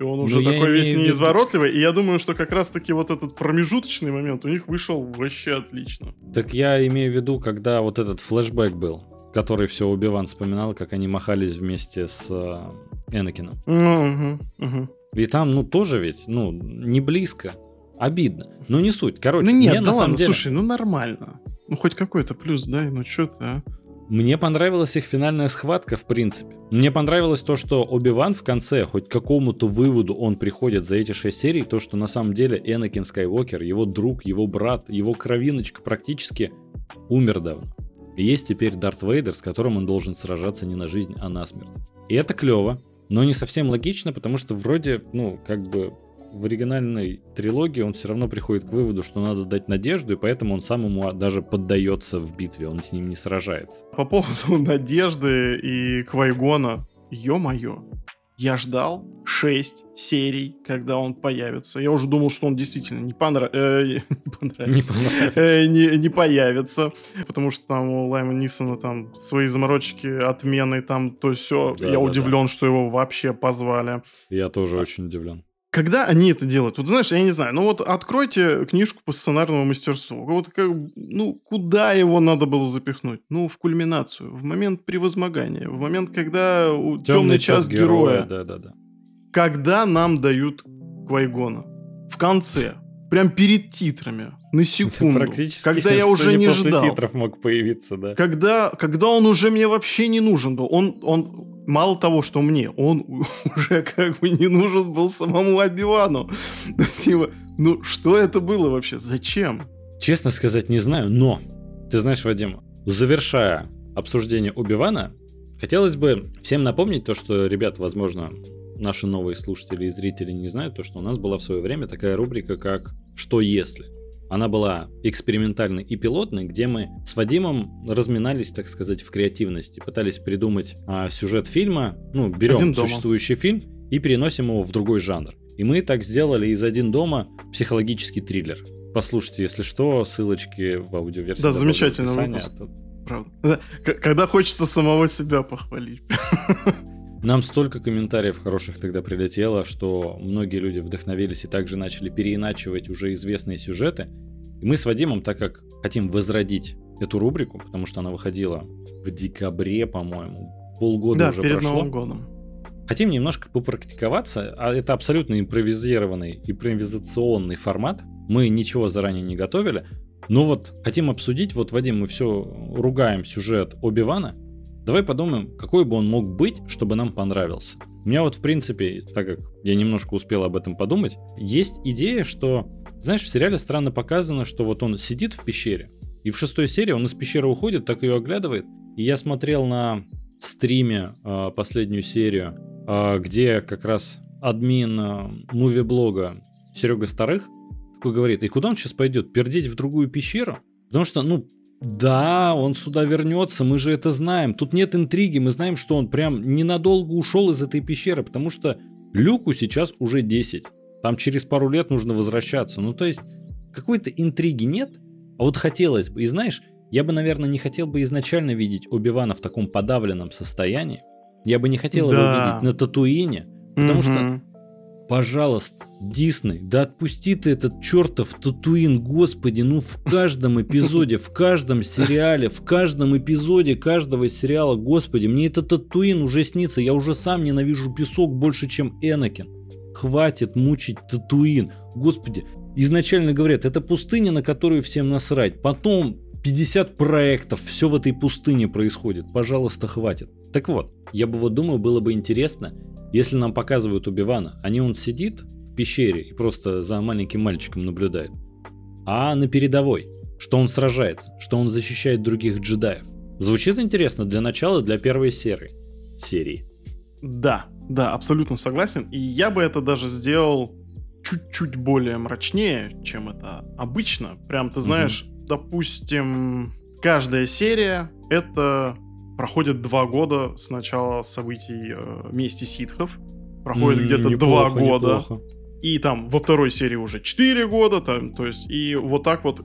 И он уже Но ну, такой весь неизворотливый. Виду... И я думаю, что как раз-таки вот этот промежуточный момент у них вышел вообще отлично. Так я имею в виду, когда вот этот флешбэк был, который все Убиван вспоминал, как они махались вместе с э, Энакином. угу, угу. И там, ну, тоже ведь, ну, не близко. Обидно. Ну, не суть. Короче, ну нет, мне, да на ладно, самом деле... слушай, ну нормально. Ну, хоть какой-то плюс дай, ну что ты, а? Мне понравилась их финальная схватка, в принципе. Мне понравилось то, что Оби-Ван в конце, хоть к какому-то выводу он приходит за эти шесть серий, то, что на самом деле Энакин Скайуокер, его друг, его брат, его кровиночка практически умер давно. И есть теперь Дарт Вейдер, с которым он должен сражаться не на жизнь, а на смерть. И это клево, но не совсем логично, потому что вроде, ну, как бы в оригинальной трилогии он все равно приходит к выводу, что надо дать надежду, и поэтому он сам ему даже поддается в битве, он с ним не сражается. По поводу надежды и Квайгона, ё-моё, я ждал 6 серий, когда он появится. Я уже думал, что он действительно не, понра... э, не понравится. Не, понравится. Э, не, не появится. Потому что там у Лайма Нисона там свои заморочки, отмены, там то все. Да, я да, удивлен, да. что его вообще позвали. Я тоже очень удивлен. Когда они это делают? Вот знаешь, я не знаю, ну вот откройте книжку по сценарному мастерству. Вот как, ну, куда его надо было запихнуть? Ну, в кульминацию, в момент превозмогания, в момент, когда темный, темный час, час героя. героя. Да, да, да. Когда нам дают Квайгона? В конце. Прям перед титрами. На секунду. Практически. Когда я уже не после ждал. титров мог появиться, да. Когда, когда он уже мне вообще не нужен был. Он, он мало того, что мне, он уже как бы не нужен был самому Обивану. Типа, ну что это было вообще? Зачем? Честно сказать, не знаю, но ты знаешь, Вадим, завершая обсуждение Убивана, хотелось бы всем напомнить то, что, ребят, возможно, наши новые слушатели и зрители не знают, то, что у нас была в свое время такая рубрика, как «Что если?». Она была экспериментальной и пилотной, где мы с Вадимом разминались, так сказать, в креативности, пытались придумать а, сюжет фильма, ну, берем существующий фильм и переносим его в другой жанр. И мы так сделали из «Один дома» психологический триллер. Послушайте, если что, ссылочки в аудиоверсии. Да, замечательно выпуск. Правда. Когда хочется самого себя похвалить. Нам столько комментариев хороших тогда прилетело, что многие люди вдохновились и также начали переиначивать уже известные сюжеты. И мы с Вадимом, так как хотим возродить эту рубрику, потому что она выходила в декабре, по-моему, полгода да, уже перед прошло. Новым годом. Хотим немножко попрактиковаться, а это абсолютно импровизированный, импровизационный формат. Мы ничего заранее не готовили, но вот хотим обсудить, вот, Вадим, мы все ругаем сюжет Оби-Вана, Давай подумаем, какой бы он мог быть, чтобы нам понравился. У меня вот, в принципе, так как я немножко успел об этом подумать, есть идея, что, знаешь, в сериале странно показано, что вот он сидит в пещере, И в шестой серии он из пещеры уходит, так ее оглядывает. И я смотрел на стриме э, последнюю серию, э, где как раз админ э, муви-блога Серега Старых такой говорит, и куда он сейчас пойдет? Пердеть в другую пещеру? Потому что, ну, да, он сюда вернется, мы же это знаем. Тут нет интриги, мы знаем, что он прям ненадолго ушел из этой пещеры, потому что Люку сейчас уже 10. Там через пару лет нужно возвращаться. Ну, то есть, какой-то интриги нет, а вот хотелось бы. И знаешь, я бы, наверное, не хотел бы изначально видеть Оби-Вана в таком подавленном состоянии. Я бы не хотел да. его видеть на Татуине, потому угу. что Пожалуйста, Дисней, да отпусти ты этот чертов Татуин, господи, ну в каждом эпизоде, в каждом сериале, в каждом эпизоде каждого сериала, господи, мне этот Татуин уже снится, я уже сам ненавижу песок больше, чем Энакин. Хватит мучить Татуин, господи. Изначально говорят, это пустыня, на которую всем насрать, потом 50 проектов, все в этой пустыне происходит, пожалуйста, хватит. Так вот, я бы вот думаю, было бы интересно, если нам показывают Убивана, а не он сидит в пещере и просто за маленьким мальчиком наблюдает, а на передовой, что он сражается, что он защищает других джедаев. Звучит интересно для начала, для первой серии. серии. Да, да, абсолютно согласен. И я бы это даже сделал чуть-чуть более мрачнее, чем это обычно. Прям, ты знаешь, угу. допустим, каждая серия это проходит два года с начала событий э, мести ситхов. Проходит mm, где-то два года. Неплохо. И там во второй серии уже четыре года. Там, то есть, и вот так вот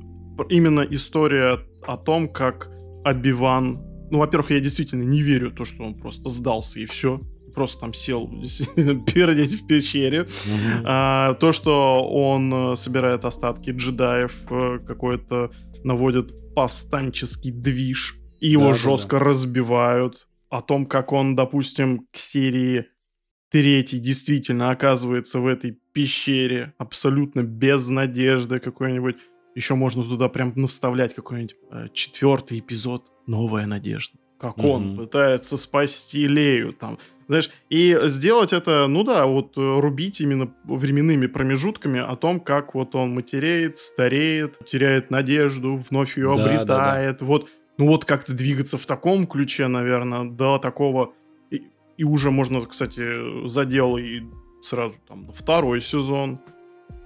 именно история о том, как Обиван... Ну, во-первых, я действительно не верю в то, что он просто сдался и все просто там сел пердеть в пещере. Угу. А, то, что он э, собирает остатки джедаев, э, какой-то наводит повстанческий движ и его да, жестко да, да. разбивают. О том, как он, допустим, к серии третий действительно оказывается в этой пещере абсолютно без надежды какой-нибудь. Еще можно туда прям ну, вставлять какой-нибудь э, четвертый эпизод «Новая надежда». Как mm-hmm. он пытается спасти Лею там. Знаешь, и сделать это, ну да, вот э, рубить именно временными промежутками о том, как вот он матереет, стареет, теряет надежду, вновь ее да, обретает. Да, да. Вот ну вот как-то двигаться в таком ключе, наверное, до такого... И, и уже можно, кстати, задел и сразу там второй сезон,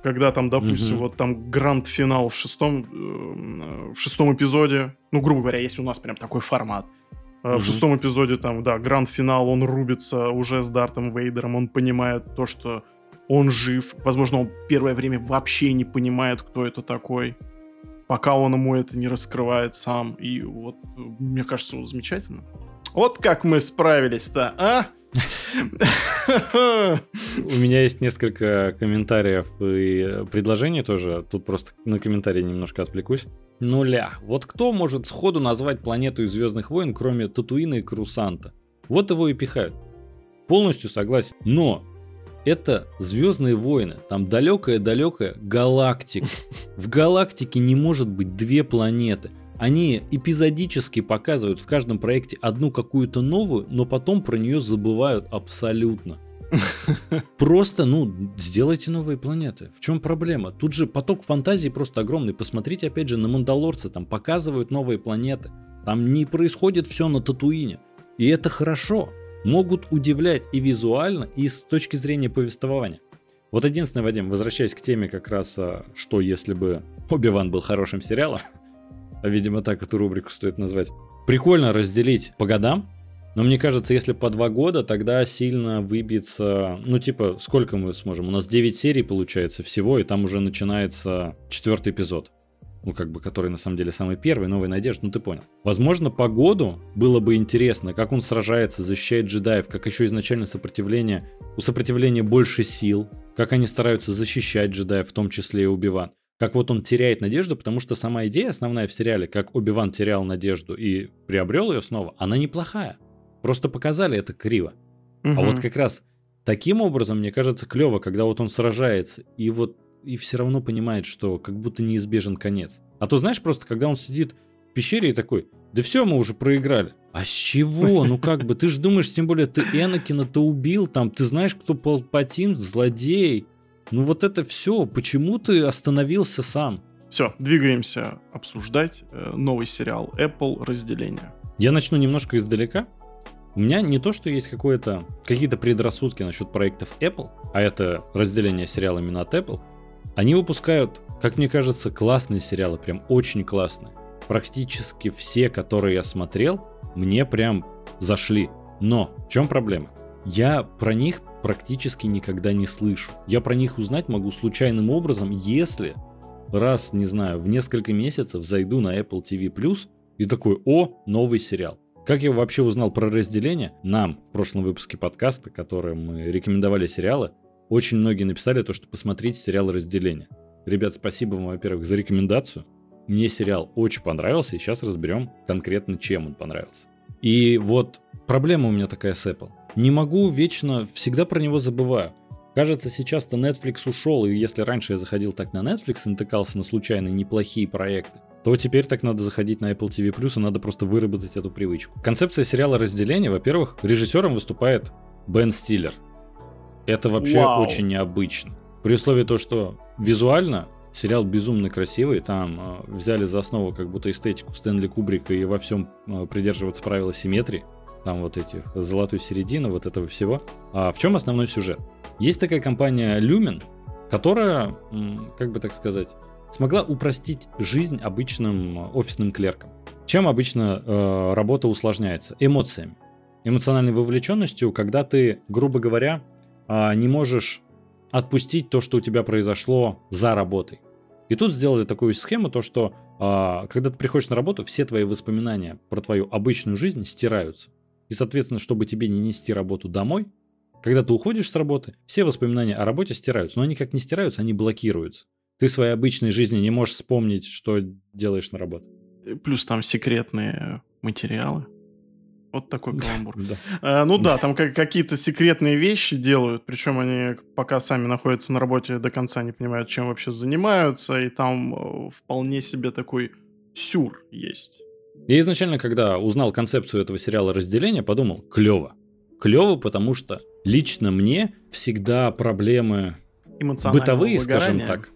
когда там, допустим, угу. вот там гранд-финал в шестом, э, в шестом эпизоде, ну, грубо говоря, если у нас прям такой формат, угу. в шестом эпизоде там, да, гранд-финал, он рубится уже с Дартом Вейдером, он понимает то, что он жив, возможно, он первое время вообще не понимает, кто это такой, пока он ему это не раскрывает сам. И вот, мне кажется, вот замечательно. Вот как мы справились-то, а? У меня есть несколько комментариев и предложений тоже. Тут просто на комментарии немножко отвлекусь. Нуля. Вот кто может сходу назвать планету из Звездных войн, кроме Татуина и Крусанта? Вот его и пихают. Полностью согласен. Но это Звездные войны. Там далекая-далекая галактика. В галактике не может быть две планеты. Они эпизодически показывают в каждом проекте одну какую-то новую, но потом про нее забывают абсолютно. Просто, ну, сделайте новые планеты. В чем проблема? Тут же поток фантазии просто огромный. Посмотрите, опять же, на Мандалорцы. Там показывают новые планеты. Там не происходит все на Татуине. И это хорошо могут удивлять и визуально, и с точки зрения повествования. Вот единственное, Вадим, возвращаясь к теме как раз, а, что если бы Оби-Ван был хорошим сериалом, а, видимо, так эту рубрику стоит назвать, прикольно разделить по годам, но мне кажется, если по два года, тогда сильно выбьется... Ну, типа, сколько мы сможем? У нас 9 серий получается всего, и там уже начинается четвертый эпизод ну, как бы, который на самом деле самый первый, Новая Надежда, ну ты понял. Возможно, по году было бы интересно, как он сражается, защищает джедаев, как еще изначально сопротивление, у сопротивления больше сил, как они стараются защищать джедаев, в том числе и Убиван. Как вот он теряет надежду, потому что сама идея основная в сериале, как Оби-Ван терял надежду и приобрел ее снова, она неплохая. Просто показали это криво. Угу. А вот как раз таким образом, мне кажется, клево, когда вот он сражается, и вот и все равно понимает, что как будто неизбежен конец. А то знаешь, просто когда он сидит в пещере и такой, да все, мы уже проиграли. А с чего? Ну как бы, ты же думаешь, тем более ты Энакина-то убил, там, ты знаешь, кто Палпатин, злодей. Ну вот это все, почему ты остановился сам? Все, двигаемся обсуждать э, новый сериал Apple «Разделение». Я начну немножко издалека. У меня не то, что есть какое-то, какие-то предрассудки насчет проектов Apple, а это разделение сериала именно от Apple. Они выпускают, как мне кажется, классные сериалы, прям очень классные. Практически все, которые я смотрел, мне прям зашли. Но в чем проблема? Я про них практически никогда не слышу. Я про них узнать могу случайным образом, если раз, не знаю, в несколько месяцев зайду на Apple TV+, и такой, о, новый сериал. Как я вообще узнал про разделение? Нам в прошлом выпуске подкаста, которым мы рекомендовали сериалы, очень многие написали то, что посмотрите сериал «Разделение». Ребят, спасибо вам, во-первых, за рекомендацию. Мне сериал очень понравился, и сейчас разберем конкретно, чем он понравился. И вот проблема у меня такая с Apple. Не могу вечно, всегда про него забываю. Кажется, сейчас-то Netflix ушел, и если раньше я заходил так на Netflix и натыкался на случайные неплохие проекты, то теперь так надо заходить на Apple TV+, и надо просто выработать эту привычку. Концепция сериала разделения, во-первых, режиссером выступает Бен Стиллер. Это вообще Вау. очень необычно. При условии то, что визуально сериал безумно красивый, там э, взяли за основу как будто эстетику Стэнли Кубрика и во всем э, придерживаться правила симметрии, там вот эти золотую середину, вот этого всего. А в чем основной сюжет? Есть такая компания Lumen, которая, как бы так сказать, смогла упростить жизнь обычным офисным клеркам. Чем обычно э, работа усложняется? Эмоциями. Эмоциональной вовлеченностью, когда ты, грубо говоря, э, не можешь отпустить то, что у тебя произошло за работой. И тут сделали такую схему, то что э, когда ты приходишь на работу, все твои воспоминания про твою обычную жизнь стираются. И, соответственно, чтобы тебе не нести работу домой, когда ты уходишь с работы, все воспоминания о работе стираются, но они как не стираются, они блокируются. Ты своей обычной жизни не можешь вспомнить, что делаешь на работе. Плюс там секретные материалы. Вот такой каламбур. Да. А, ну да, там как, какие-то секретные вещи делают, причем они пока сами находятся на работе до конца не понимают, чем вообще занимаются, и там э, вполне себе такой сюр есть. Я изначально, когда узнал концепцию этого сериала разделения, подумал, клево. Клево, потому что лично мне всегда проблемы бытовые, скажем так.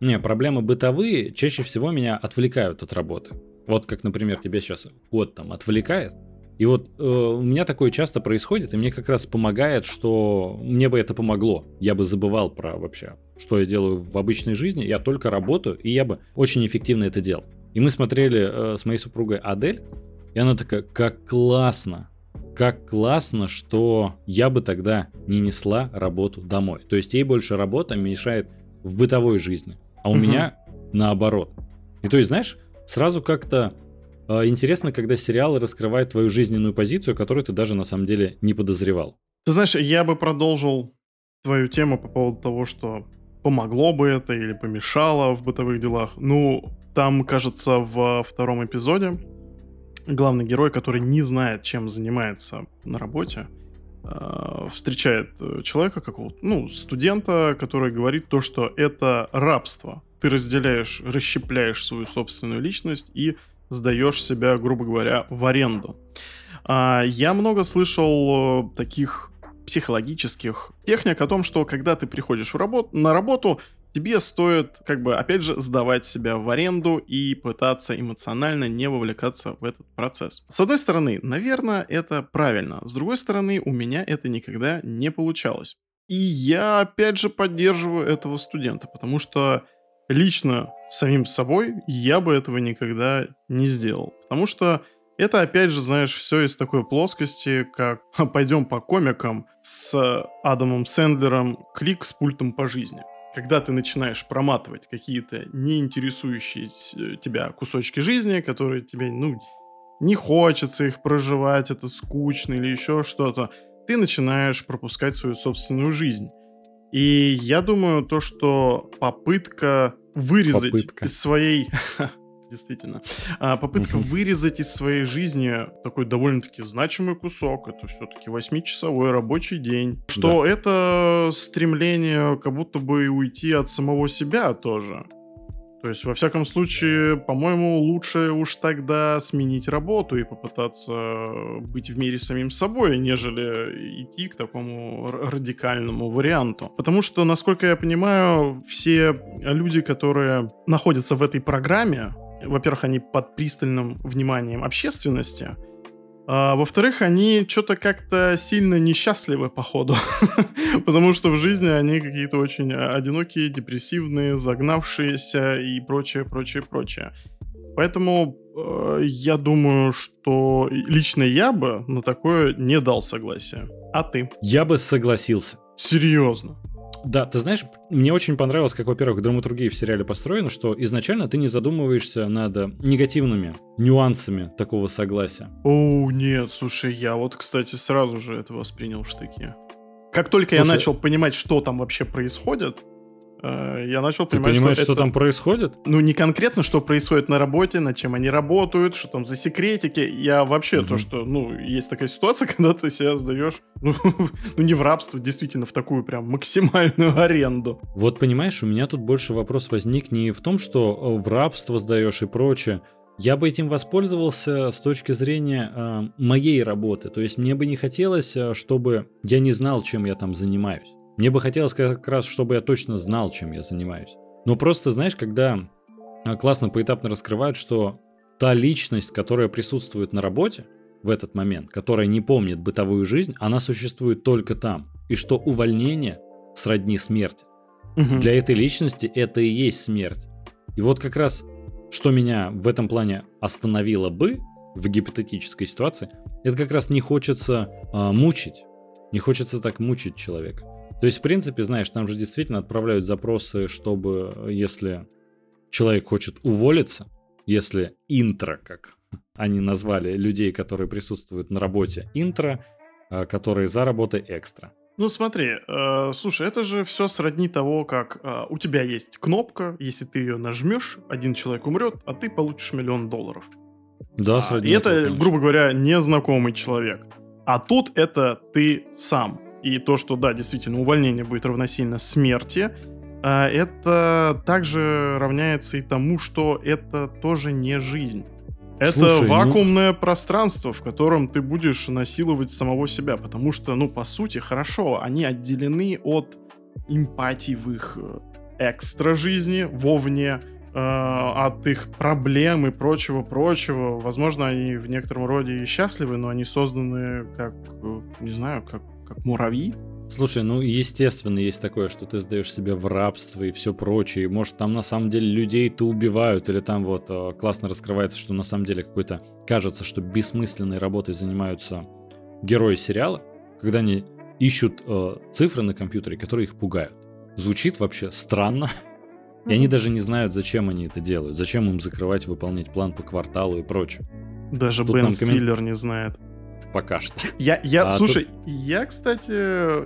Не, проблемы бытовые чаще всего меня отвлекают от работы. Вот как, например, тебе сейчас кот там отвлекает. И вот э, у меня такое часто происходит, и мне как раз помогает, что мне бы это помогло. Я бы забывал про вообще, что я делаю в обычной жизни. Я только работаю, и я бы очень эффективно это делал. И мы смотрели э, с моей супругой Адель, и она такая, как классно, как классно, что я бы тогда не несла работу домой. То есть ей больше работа мешает в бытовой жизни, а у угу. меня наоборот. И то есть, знаешь, сразу как-то интересно, когда сериалы раскрывают твою жизненную позицию, которую ты даже на самом деле не подозревал. Ты знаешь, я бы продолжил твою тему по поводу того, что помогло бы это или помешало в бытовых делах. Ну, там, кажется, во втором эпизоде главный герой, который не знает, чем занимается на работе, э, встречает э, человека какого-то, ну, студента, который говорит то, что это рабство. Ты разделяешь, расщепляешь свою собственную личность и сдаешь себя, грубо говоря, в аренду. А, я много слышал э, таких психологических техник о том, что когда ты приходишь в работу, на работу, тебе стоит, как бы, опять же, сдавать себя в аренду и пытаться эмоционально не вовлекаться в этот процесс. С одной стороны, наверное, это правильно. С другой стороны, у меня это никогда не получалось. И я, опять же, поддерживаю этого студента, потому что лично самим собой я бы этого никогда не сделал. Потому что это, опять же, знаешь, все из такой плоскости, как пойдем по комикам с Адамом Сэндлером «Клик с пультом по жизни» когда ты начинаешь проматывать какие-то неинтересующие тебя кусочки жизни, которые тебе, ну, не хочется их проживать, это скучно или еще что-то, ты начинаешь пропускать свою собственную жизнь. И я думаю, то, что попытка вырезать попытка. из своей действительно. А, попытка вырезать из своей жизни такой довольно-таки значимый кусок, это все-таки восьмичасовой рабочий день, что да. это стремление как будто бы уйти от самого себя тоже. То есть, во всяком случае, по-моему, лучше уж тогда сменить работу и попытаться быть в мире самим собой, нежели идти к такому радикальному варианту. Потому что, насколько я понимаю, все люди, которые находятся в этой программе, во-первых, они под пристальным вниманием общественности, а, во-вторых, они что-то как-то сильно несчастливы, походу. Потому что в жизни они какие-то очень одинокие, депрессивные, загнавшиеся и прочее, прочее, прочее. Поэтому э, я думаю, что лично я бы на такое не дал согласия. А ты? Я бы согласился. Серьезно? Да, ты знаешь, мне очень понравилось, как, во-первых, драматургия в сериале построена, что изначально ты не задумываешься над негативными нюансами такого согласия. О, нет, слушай, я вот, кстати, сразу же это воспринял в штыки. Как только слушай, я начал понимать, что там вообще происходит, Э, я начал Ты понимать, понимаешь, что, что это... там происходит? Ну, не конкретно, что происходит на работе, над чем они работают, что там за секретики. Я вообще угу. то, что, ну, есть такая ситуация, когда ты себя сдаешь, ну, ну, не в рабство, действительно, в такую прям максимальную аренду. Вот понимаешь, у меня тут больше вопрос возник не в том, что э, в рабство сдаешь и прочее, я бы этим воспользовался с точки зрения э, моей работы. То есть мне бы не хотелось, э, чтобы я не знал, чем я там занимаюсь. Мне бы хотелось как раз, чтобы я точно знал, чем я занимаюсь. Но просто, знаешь, когда а, классно поэтапно раскрывают, что та личность, которая присутствует на работе в этот момент, которая не помнит бытовую жизнь, она существует только там. И что увольнение сродни смерти. Угу. Для этой личности это и есть смерть. И вот как раз, что меня в этом плане остановило бы в гипотетической ситуации, это как раз не хочется э, мучить. Не хочется так мучить человека. То есть, в принципе, знаешь, там же действительно отправляют запросы, чтобы, если человек хочет уволиться, если интро, как они назвали людей, которые присутствуют на работе, интро, а, которые за работой экстра. Ну смотри, э, слушай, это же все сродни того, как э, у тебя есть кнопка, если ты ее нажмешь, один человек умрет, а ты получишь миллион долларов. Да, а, сродни. И это, этого, грубо говоря, незнакомый человек. А тут это ты сам. И то, что, да, действительно, увольнение будет равносильно смерти, а, это также равняется и тому, что это тоже не жизнь. Это Слушай, ну вакуумное ну... пространство, в котором ты будешь насиловать самого себя, потому что, ну, по сути, хорошо, они отделены от эмпатии в их э, экстра жизни, вовне, э, от их проблем и прочего-прочего. Возможно, они в некотором роде и счастливы, но они созданы как, э, не знаю, как как муравьи. Слушай, ну естественно есть такое, что ты сдаешь себя в рабство и все прочее. Может там на самом деле людей-то убивают, или там вот э, классно раскрывается, что на самом деле какой-то кажется, что бессмысленной работой занимаются герои сериала, когда они ищут э, цифры на компьютере, которые их пугают. Звучит вообще странно. И они даже не знают, зачем они это делают. Зачем им закрывать, выполнять план по кварталу и прочее. Даже Тут Бен Стиллер коммен... не знает пока что. Я, я, а слушай, тут... я, кстати,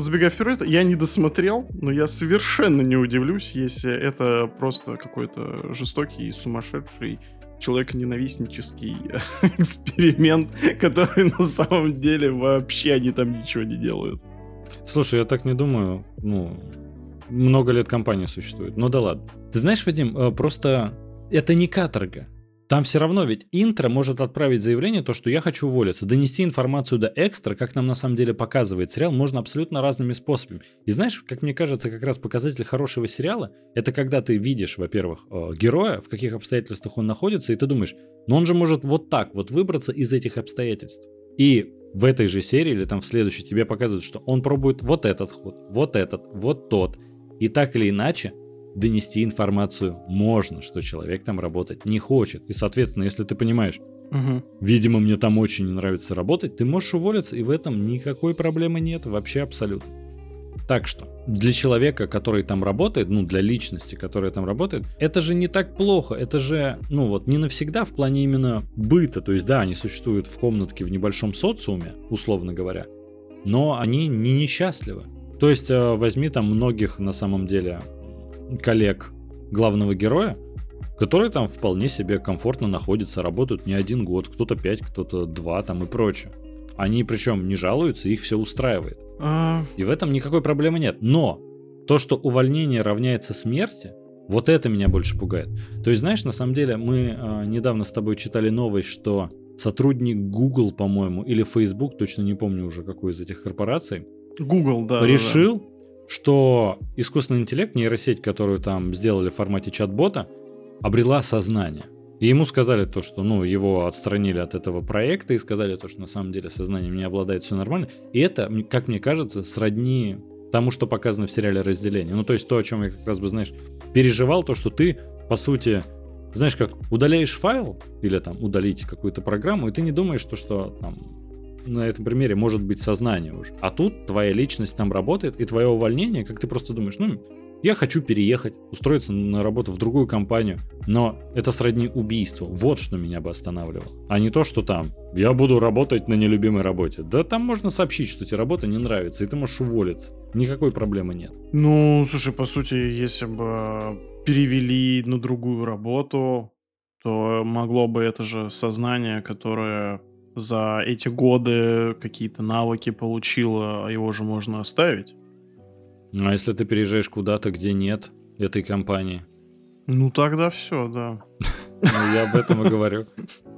забегая вперед, я не досмотрел, но я совершенно не удивлюсь, если это просто какой-то жестокий, сумасшедший человек-ненавистнический эксперимент, который на самом деле вообще они там ничего не делают. Слушай, я так не думаю. Ну, много лет компания существует. Ну да ладно. Ты знаешь, Вадим, э, просто это не каторга. Там все равно ведь интро может отправить заявление, то, что я хочу уволиться. Донести информацию до экстра, как нам на самом деле показывает сериал, можно абсолютно разными способами. И знаешь, как мне кажется, как раз показатель хорошего сериала, это когда ты видишь, во-первых, э, героя, в каких обстоятельствах он находится, и ты думаешь, ну он же может вот так вот выбраться из этих обстоятельств. И в этой же серии или там в следующей тебе показывают, что он пробует вот этот ход, вот этот, вот тот. И так или иначе, донести информацию можно, что человек там работать не хочет. И, соответственно, если ты понимаешь, угу. видимо, мне там очень не нравится работать, ты можешь уволиться, и в этом никакой проблемы нет, вообще абсолютно. Так что, для человека, который там работает, ну, для личности, которая там работает, это же не так плохо, это же, ну, вот, не навсегда в плане именно быта, то есть, да, они существуют в комнатке в небольшом социуме, условно говоря, но они не несчастливы. То есть, э, возьми там многих, на самом деле, коллег главного героя, которые там вполне себе комфортно находятся, работают не один год, кто-то пять, кто-то два там и прочее. Они причем не жалуются, их все устраивает. А... И в этом никакой проблемы нет. Но то, что увольнение равняется смерти, Вот это меня больше пугает. То есть, знаешь, на самом деле, мы э, недавно с тобой читали новость, что сотрудник Google, по-моему, или Facebook, точно не помню уже какой из этих корпораций, Google, да. решил, да, да. Что искусственный интеллект, нейросеть, которую там сделали в формате чат-бота, обрела сознание. И ему сказали то, что ну, его отстранили от этого проекта и сказали то, что на самом деле сознанием не обладает, все нормально. И это, как мне кажется, сродни тому, что показано в сериале «Разделение». Ну, то есть то, о чем я как раз бы, знаешь, переживал, то, что ты, по сути, знаешь, как удаляешь файл или там удалить какую-то программу, и ты не думаешь, то, что там на этом примере может быть сознание уже. А тут твоя личность там работает, и твое увольнение, как ты просто думаешь, ну, я хочу переехать, устроиться на работу в другую компанию, но это сродни убийству. Вот что меня бы останавливало. А не то, что там, я буду работать на нелюбимой работе. Да там можно сообщить, что тебе работа не нравится, и ты можешь уволиться. Никакой проблемы нет. Ну, слушай, по сути, если бы перевели на другую работу, то могло бы это же сознание, которое за эти годы какие-то навыки получило, его же можно оставить. Ну, а если ты переезжаешь куда-то, где нет этой компании? Ну, тогда все, да. Ну, я об этом и говорю.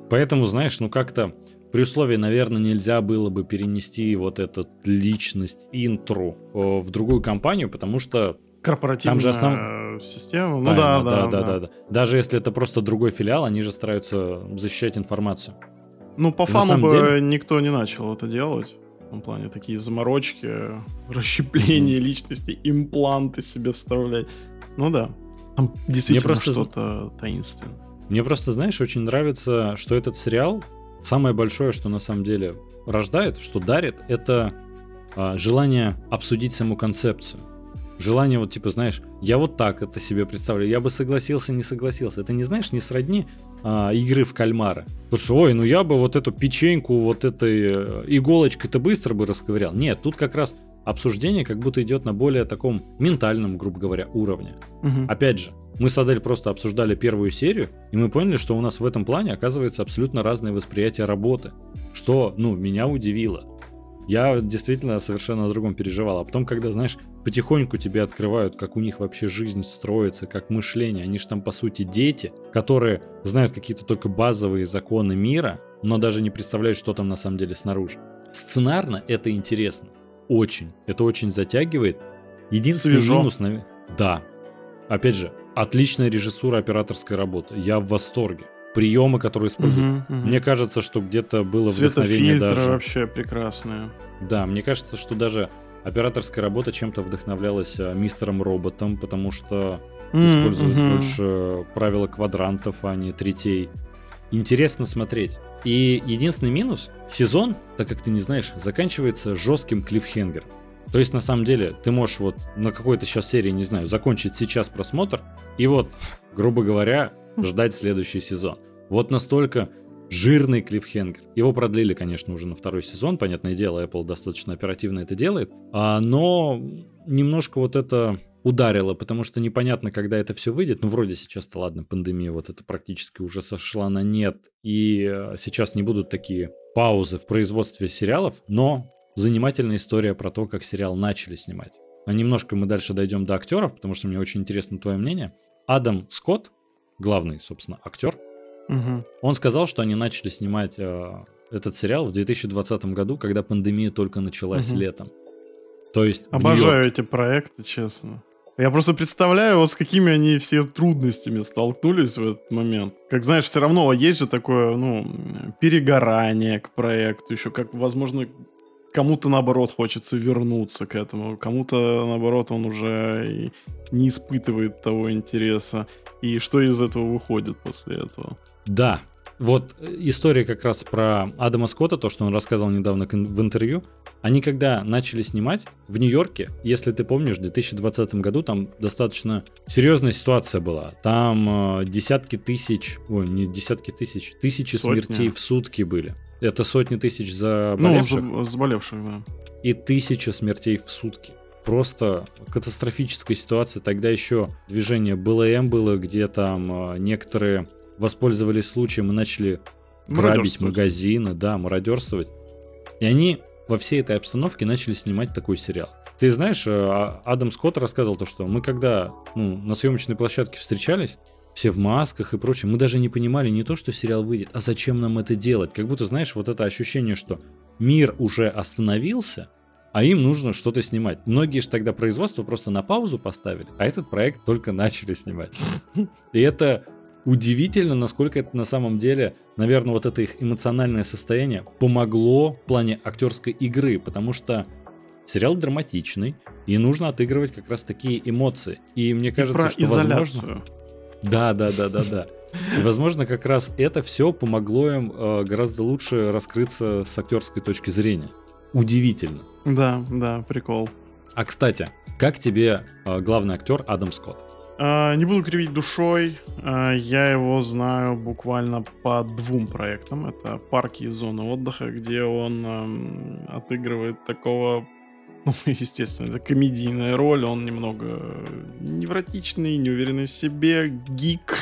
Поэтому, знаешь, ну как-то при условии, наверное, нельзя было бы перенести вот эту личность интру в другую компанию, потому что корпоративная там же основ... система. Ну да, да, да, да, да, да, да. Даже если это просто другой филиал, они же стараются защищать информацию. Ну, по фану бы деле... никто не начал это делать этом плане. Такие заморочки, расщепление mm-hmm. личности, импланты себе вставлять. Ну да, там действительно просто... что-то таинственное. Мне просто, знаешь, очень нравится, что этот сериал, самое большое, что на самом деле рождает, что дарит, это а, желание обсудить саму концепцию. Желание вот типа, знаешь, я вот так это себе представляю, я бы согласился, не согласился. Это не знаешь, не сродни а, игры в кальмара. Потому что, ой, ну я бы вот эту печеньку вот этой э, иголочкой-то быстро бы расковырял. Нет, тут как раз обсуждение как будто идет на более таком ментальном, грубо говоря, уровне. Угу. Опять же, мы с Адель просто обсуждали первую серию, и мы поняли, что у нас в этом плане оказывается абсолютно разное восприятие работы. Что, ну, меня удивило я действительно совершенно о другом переживал. А потом, когда, знаешь, потихоньку тебе открывают, как у них вообще жизнь строится, как мышление, они же там, по сути, дети, которые знают какие-то только базовые законы мира, но даже не представляют, что там на самом деле снаружи. Сценарно это интересно. Очень. Это очень затягивает. Единственный Свежо. минус, наверное... Да. Опять же, отличная режиссура операторской работы. Я в восторге приемы, которые используют. Угу, угу. Мне кажется, что где-то было вдохновение даже. вообще прекрасные. Да, мне кажется, что даже операторская работа чем-то вдохновлялась а, мистером роботом, потому что mm, используют угу. больше правила квадрантов, а не третей. Интересно смотреть. И единственный минус, сезон, так как ты не знаешь, заканчивается жестким клиффхенгером. То есть, на самом деле, ты можешь вот на какой-то сейчас серии, не знаю, закончить сейчас просмотр, и вот, грубо говоря, ждать следующий сезон. Вот настолько жирный клиффхенгер. Его продлили, конечно, уже на второй сезон, понятное дело, Apple достаточно оперативно это делает, а, но немножко вот это ударило, потому что непонятно, когда это все выйдет. Ну, вроде сейчас-то, ладно, пандемия вот это практически уже сошла на нет, и э, сейчас не будут такие паузы в производстве сериалов, но занимательная история про то, как сериал начали снимать. А немножко мы дальше дойдем до актеров, потому что мне очень интересно твое мнение. Адам Скотт, главный, собственно, актер, угу. он сказал, что они начали снимать э, этот сериал в 2020 году, когда пандемия только началась угу. летом. То есть Обожаю эти проекты, честно. Я просто представляю, с какими они все трудностями столкнулись в этот момент. Как знаешь, все равно есть же такое, ну, перегорание к проекту, еще как, возможно, кому-то наоборот хочется вернуться к этому, кому-то наоборот он уже не испытывает того интереса. И что из этого выходит после этого? Да, вот э, история как раз про Адама Скотта, то, что он рассказывал недавно в интервью. Они когда начали снимать в Нью-Йорке, если ты помнишь, в 2020 году там достаточно серьезная ситуация была. Там э, десятки тысяч, ой, не десятки тысяч, тысячи Сотня. смертей в сутки были. Это сотни тысяч заболевших. Ну, заболевших, да. И тысяча смертей в сутки. Просто катастрофическая ситуация. Тогда еще движение БЛМ было, где там э, некоторые воспользовались случаем и начали грабить магазины, да, мародерствовать. И они во всей этой обстановке начали снимать такой сериал. Ты знаешь, э, а- Адам Скотт рассказывал то, что мы когда ну, на съемочной площадке встречались, все в масках и прочее, мы даже не понимали не то, что сериал выйдет, а зачем нам это делать. Как будто, знаешь, вот это ощущение, что мир уже остановился, а им нужно что-то снимать. Многие же тогда производство просто на паузу поставили, а этот проект только начали снимать. И это удивительно, насколько это на самом деле, наверное, вот это их эмоциональное состояние помогло в плане актерской игры, потому что сериал драматичный, и нужно отыгрывать как раз такие эмоции. И мне кажется, Про что изоляцию. возможно... Да, да, да, да, да. И, возможно, как раз это все помогло им э, гораздо лучше раскрыться с актерской точки зрения. Удивительно. Да, да, прикол. А кстати, как тебе э, главный актер Адам Скотт? А, не буду кривить душой. а, я его знаю буквально по двум проектам. Это парки и зоны отдыха, где он отыгрывает такого, ну, естественно, это комедийная роль. Он немного невротичный, неуверенный в себе, гик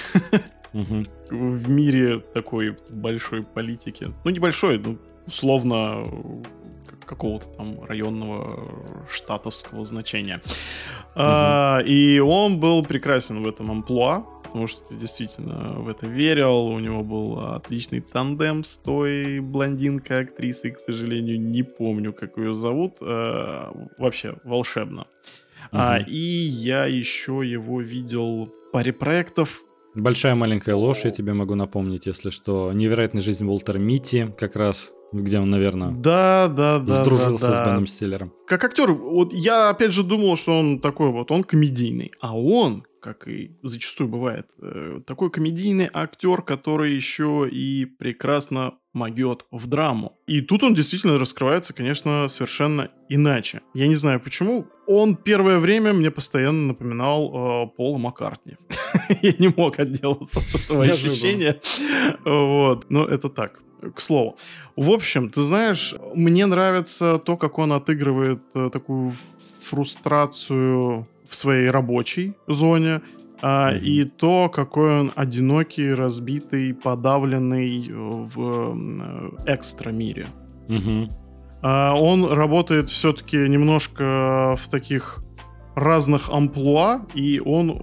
в мире такой большой политики. Ну, небольшой, ну, условно какого-то там районного штатовского значения. А, и он был прекрасен в этом амплуа, потому что ты действительно в это верил. У него был отличный тандем с той блондинкой актрисой, к сожалению, не помню, как ее зовут. А, вообще волшебно. А, Мгм. и я еще его видел в паре проектов. Большая маленькая ложь, я тебе могу напомнить, если что. Невероятная жизнь Уолтера Митти, как раз, где он, наверное, Да, да, да. сдружился да, с да. Беном Стиллером. Как актер, вот я опять же думал, что он такой вот, он комедийный. А он, как и зачастую бывает, э, такой комедийный актер, который еще и прекрасно могет в драму. И тут он действительно раскрывается, конечно, совершенно иначе. Я не знаю почему. Он первое время мне постоянно напоминал э, Пола Маккартни. Я не мог отделаться от этого ощущения. Вот. Но это так, к слову. В общем, ты знаешь, мне нравится то, как он отыгрывает э, такую фрустрацию в своей рабочей зоне, а, и то, какой он одинокий, разбитый, подавленный э, в э, экстра мире. Мгм. А, Он работает все-таки немножко в таких разных амплуа, и он э,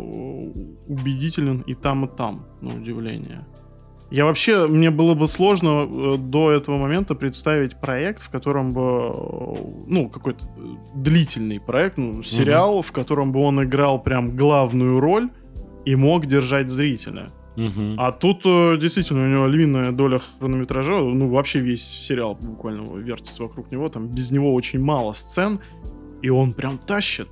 убедителен и там, и там, на удивление. Я вообще, мне было бы сложно до этого момента представить проект, в котором бы, ну, какой-то длительный проект, ну, сериал, в котором бы он играл прям главную роль и мог держать зрителя. Мгм. А тут э, действительно у него львиная доля хронометража, ну вообще весь сериал буквально вертится вокруг него, там без него очень мало сцен, и он прям тащит.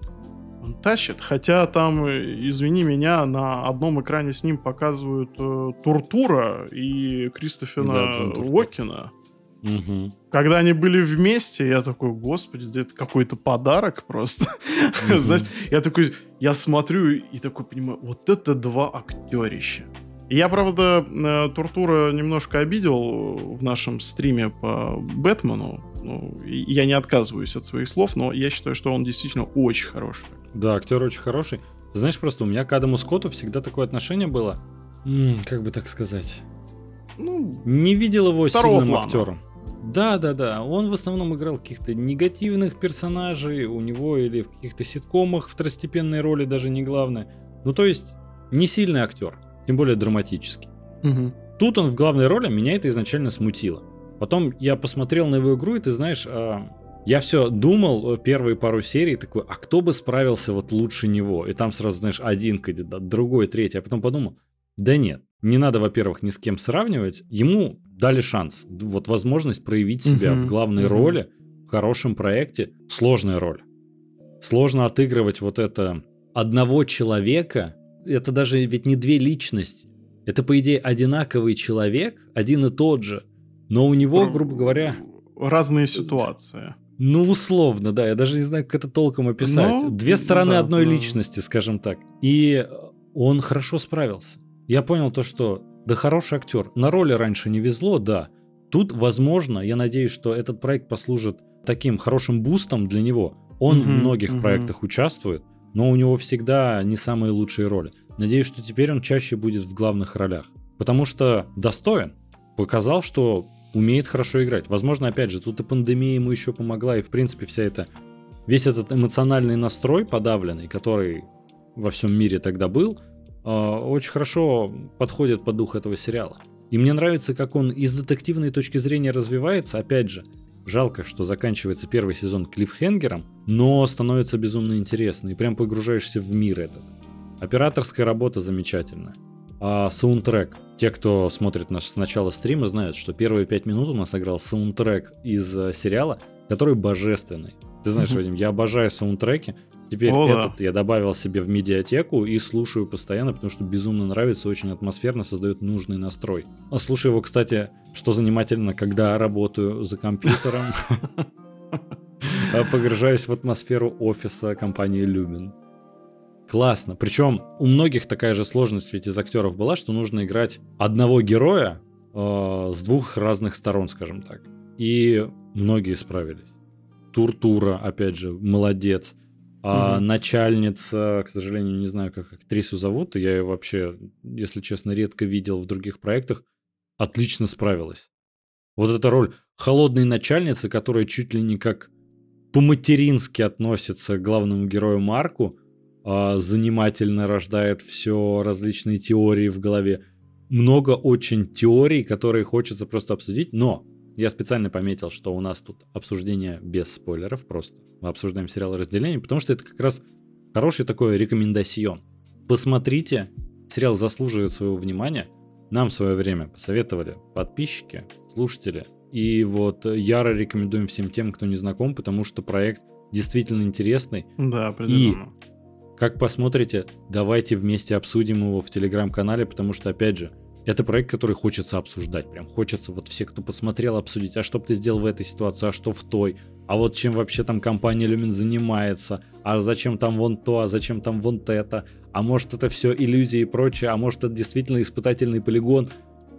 Он тащит, хотя там, э, извини меня, на одном экране с ним показывают э, Туртура и Да, Кристофера Джон Туртур. Уокена. Мгм. Когда они были вместе, я такой, господи, да это какой-то подарок просто. Мгм. Знаешь, я такой, я смотрю и такой понимаю, вот это два актерища. Я, правда, э, Туртура немножко обидел в нашем стриме по Бэтмену. Ну, я не отказываюсь от своих слов, но я считаю, что он действительно очень хороший. Да, актер очень хороший. Знаешь, просто у меня к Адаму Скотту всегда такое отношение было. М, как бы так сказать? Ну, Не видел его сильным плана. актером. Да, да, да. Он в основном играл каких-то негативных персонажей у него или в каких-то ситкомах второстепенной роли, даже не главное. Ну, то есть, не сильный актер, тем более драматический. мгм. Тут он в главной роли, меня это изначально смутило. Потом я посмотрел на его игру, и ты знаешь, а, я все думал э, первые пару серий, такой, а кто бы справился вот лучше него? И там сразу, знаешь, один кандидат, другой, третий. А потом подумал, да нет, не надо, во-первых, ни с кем сравнивать. Ему дали шанс, вот возможность проявить себя Мгм, в главной мгм. роли, в хорошем проекте. Сложная роль. Сложно отыгрывать вот это одного человека. Это даже ведь не две личности. Это, по идее, одинаковый человек, один и тот же. Но у него, грубо говоря, Разные ситуации. ну, условно, да, я даже не знаю, как это толком описать. Ну, Две стороны да, одной да. личности, скажем так. И он хорошо справился. Я понял то, что да хороший актер. На роли раньше не везло, да. Тут, возможно, я надеюсь, что этот проект послужит таким хорошим бустом для него. Он в Мгм, многих мгм. проектах участвует, но у него всегда не самые лучшие роли. Надеюсь, что теперь он чаще будет в главных ролях. Потому что достоин. Показал, что умеет хорошо играть. Возможно, опять же, тут и пандемия ему еще помогла, и, в принципе, вся эта весь этот эмоциональный настрой подавленный, который во всем мире тогда был, очень хорошо подходит под дух этого сериала. И мне нравится, как он из детективной точки зрения развивается. Опять же, жалко, что заканчивается первый сезон клиффхенгером, но становится безумно интересно, и прям погружаешься в мир этот. Операторская работа замечательная. А саундтрек. Те, кто смотрит наш с начала стрима, знают, что первые пять минут у нас играл саундтрек из э, сериала, который божественный. Ты знаешь, Вадим, я обожаю саундтреки. Теперь О, этот да. я добавил себе в медиатеку и слушаю постоянно, потому что безумно нравится, очень атмосферно, создает нужный настрой. А слушаю его, кстати, что занимательно, когда работаю за компьютером, погружаюсь в атмосферу офиса компании Lumen. Классно. Причем у многих такая же сложность ведь из актеров была, что нужно играть одного героя э, с двух разных сторон, скажем так. И многие справились. Туртура, опять же, молодец. А mm начальница, к сожалению, не знаю, как актрису зовут, я ее вообще, если честно, редко видел в других проектах, отлично справилась. Вот эта роль холодной начальницы, которая чуть ли не как по-матерински относится к главному герою Марку, а, занимательно рождает все различные теории в голове. Много очень теорий, которые хочется просто обсудить, но я специально пометил, что у нас тут обсуждение без спойлеров просто. Мы обсуждаем сериал разделения, потому что это как раз хороший такой рекомендацион. Посмотрите, сериал заслуживает своего внимания. Нам в свое время посоветовали подписчики, слушатели. И вот яро рекомендуем всем тем, кто не знаком, потому что проект действительно интересный. Да, определенно. И как посмотрите, давайте вместе обсудим его в телеграм-канале, потому что, опять же, это проект, который хочется обсуждать. Прям хочется вот все, кто посмотрел, обсудить, а что бы ты сделал в этой ситуации, а что в той, а вот чем вообще там компания Lumen занимается, а зачем там вон то, а зачем там вон это, а может это все иллюзии и прочее, а может это действительно испытательный полигон.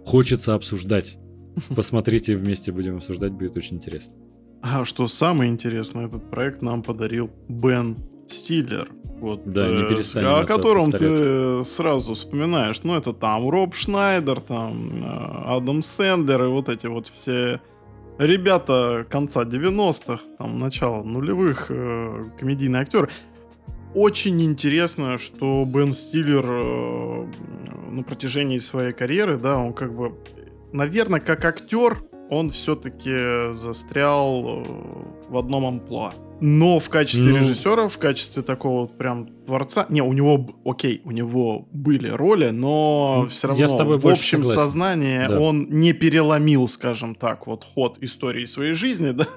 Хочется обсуждать. Посмотрите, вместе будем обсуждать, будет очень интересно. А что самое интересное, этот проект нам подарил Бен Стиллер. Вот, да, не э, перестань. О котором ты сразу вспоминаешь. Ну, это там Роб Шнайдер, там э, Адам Сэндлер и вот эти вот все ребята конца 90-х, там, начала нулевых, э, комедийные актеры. Очень интересно, что Бен Стиллер э, на протяжении своей карьеры, да, он как бы, наверное, как актер, он все-таки застрял э, в одном амплуа. Но в качестве ну... режиссера, в качестве такого вот прям творца... Не, у него, окей, у него были роли, но все равно Я с тобой в общем согласен. сознании да. он не переломил, скажем так, вот ход истории своей жизни, да?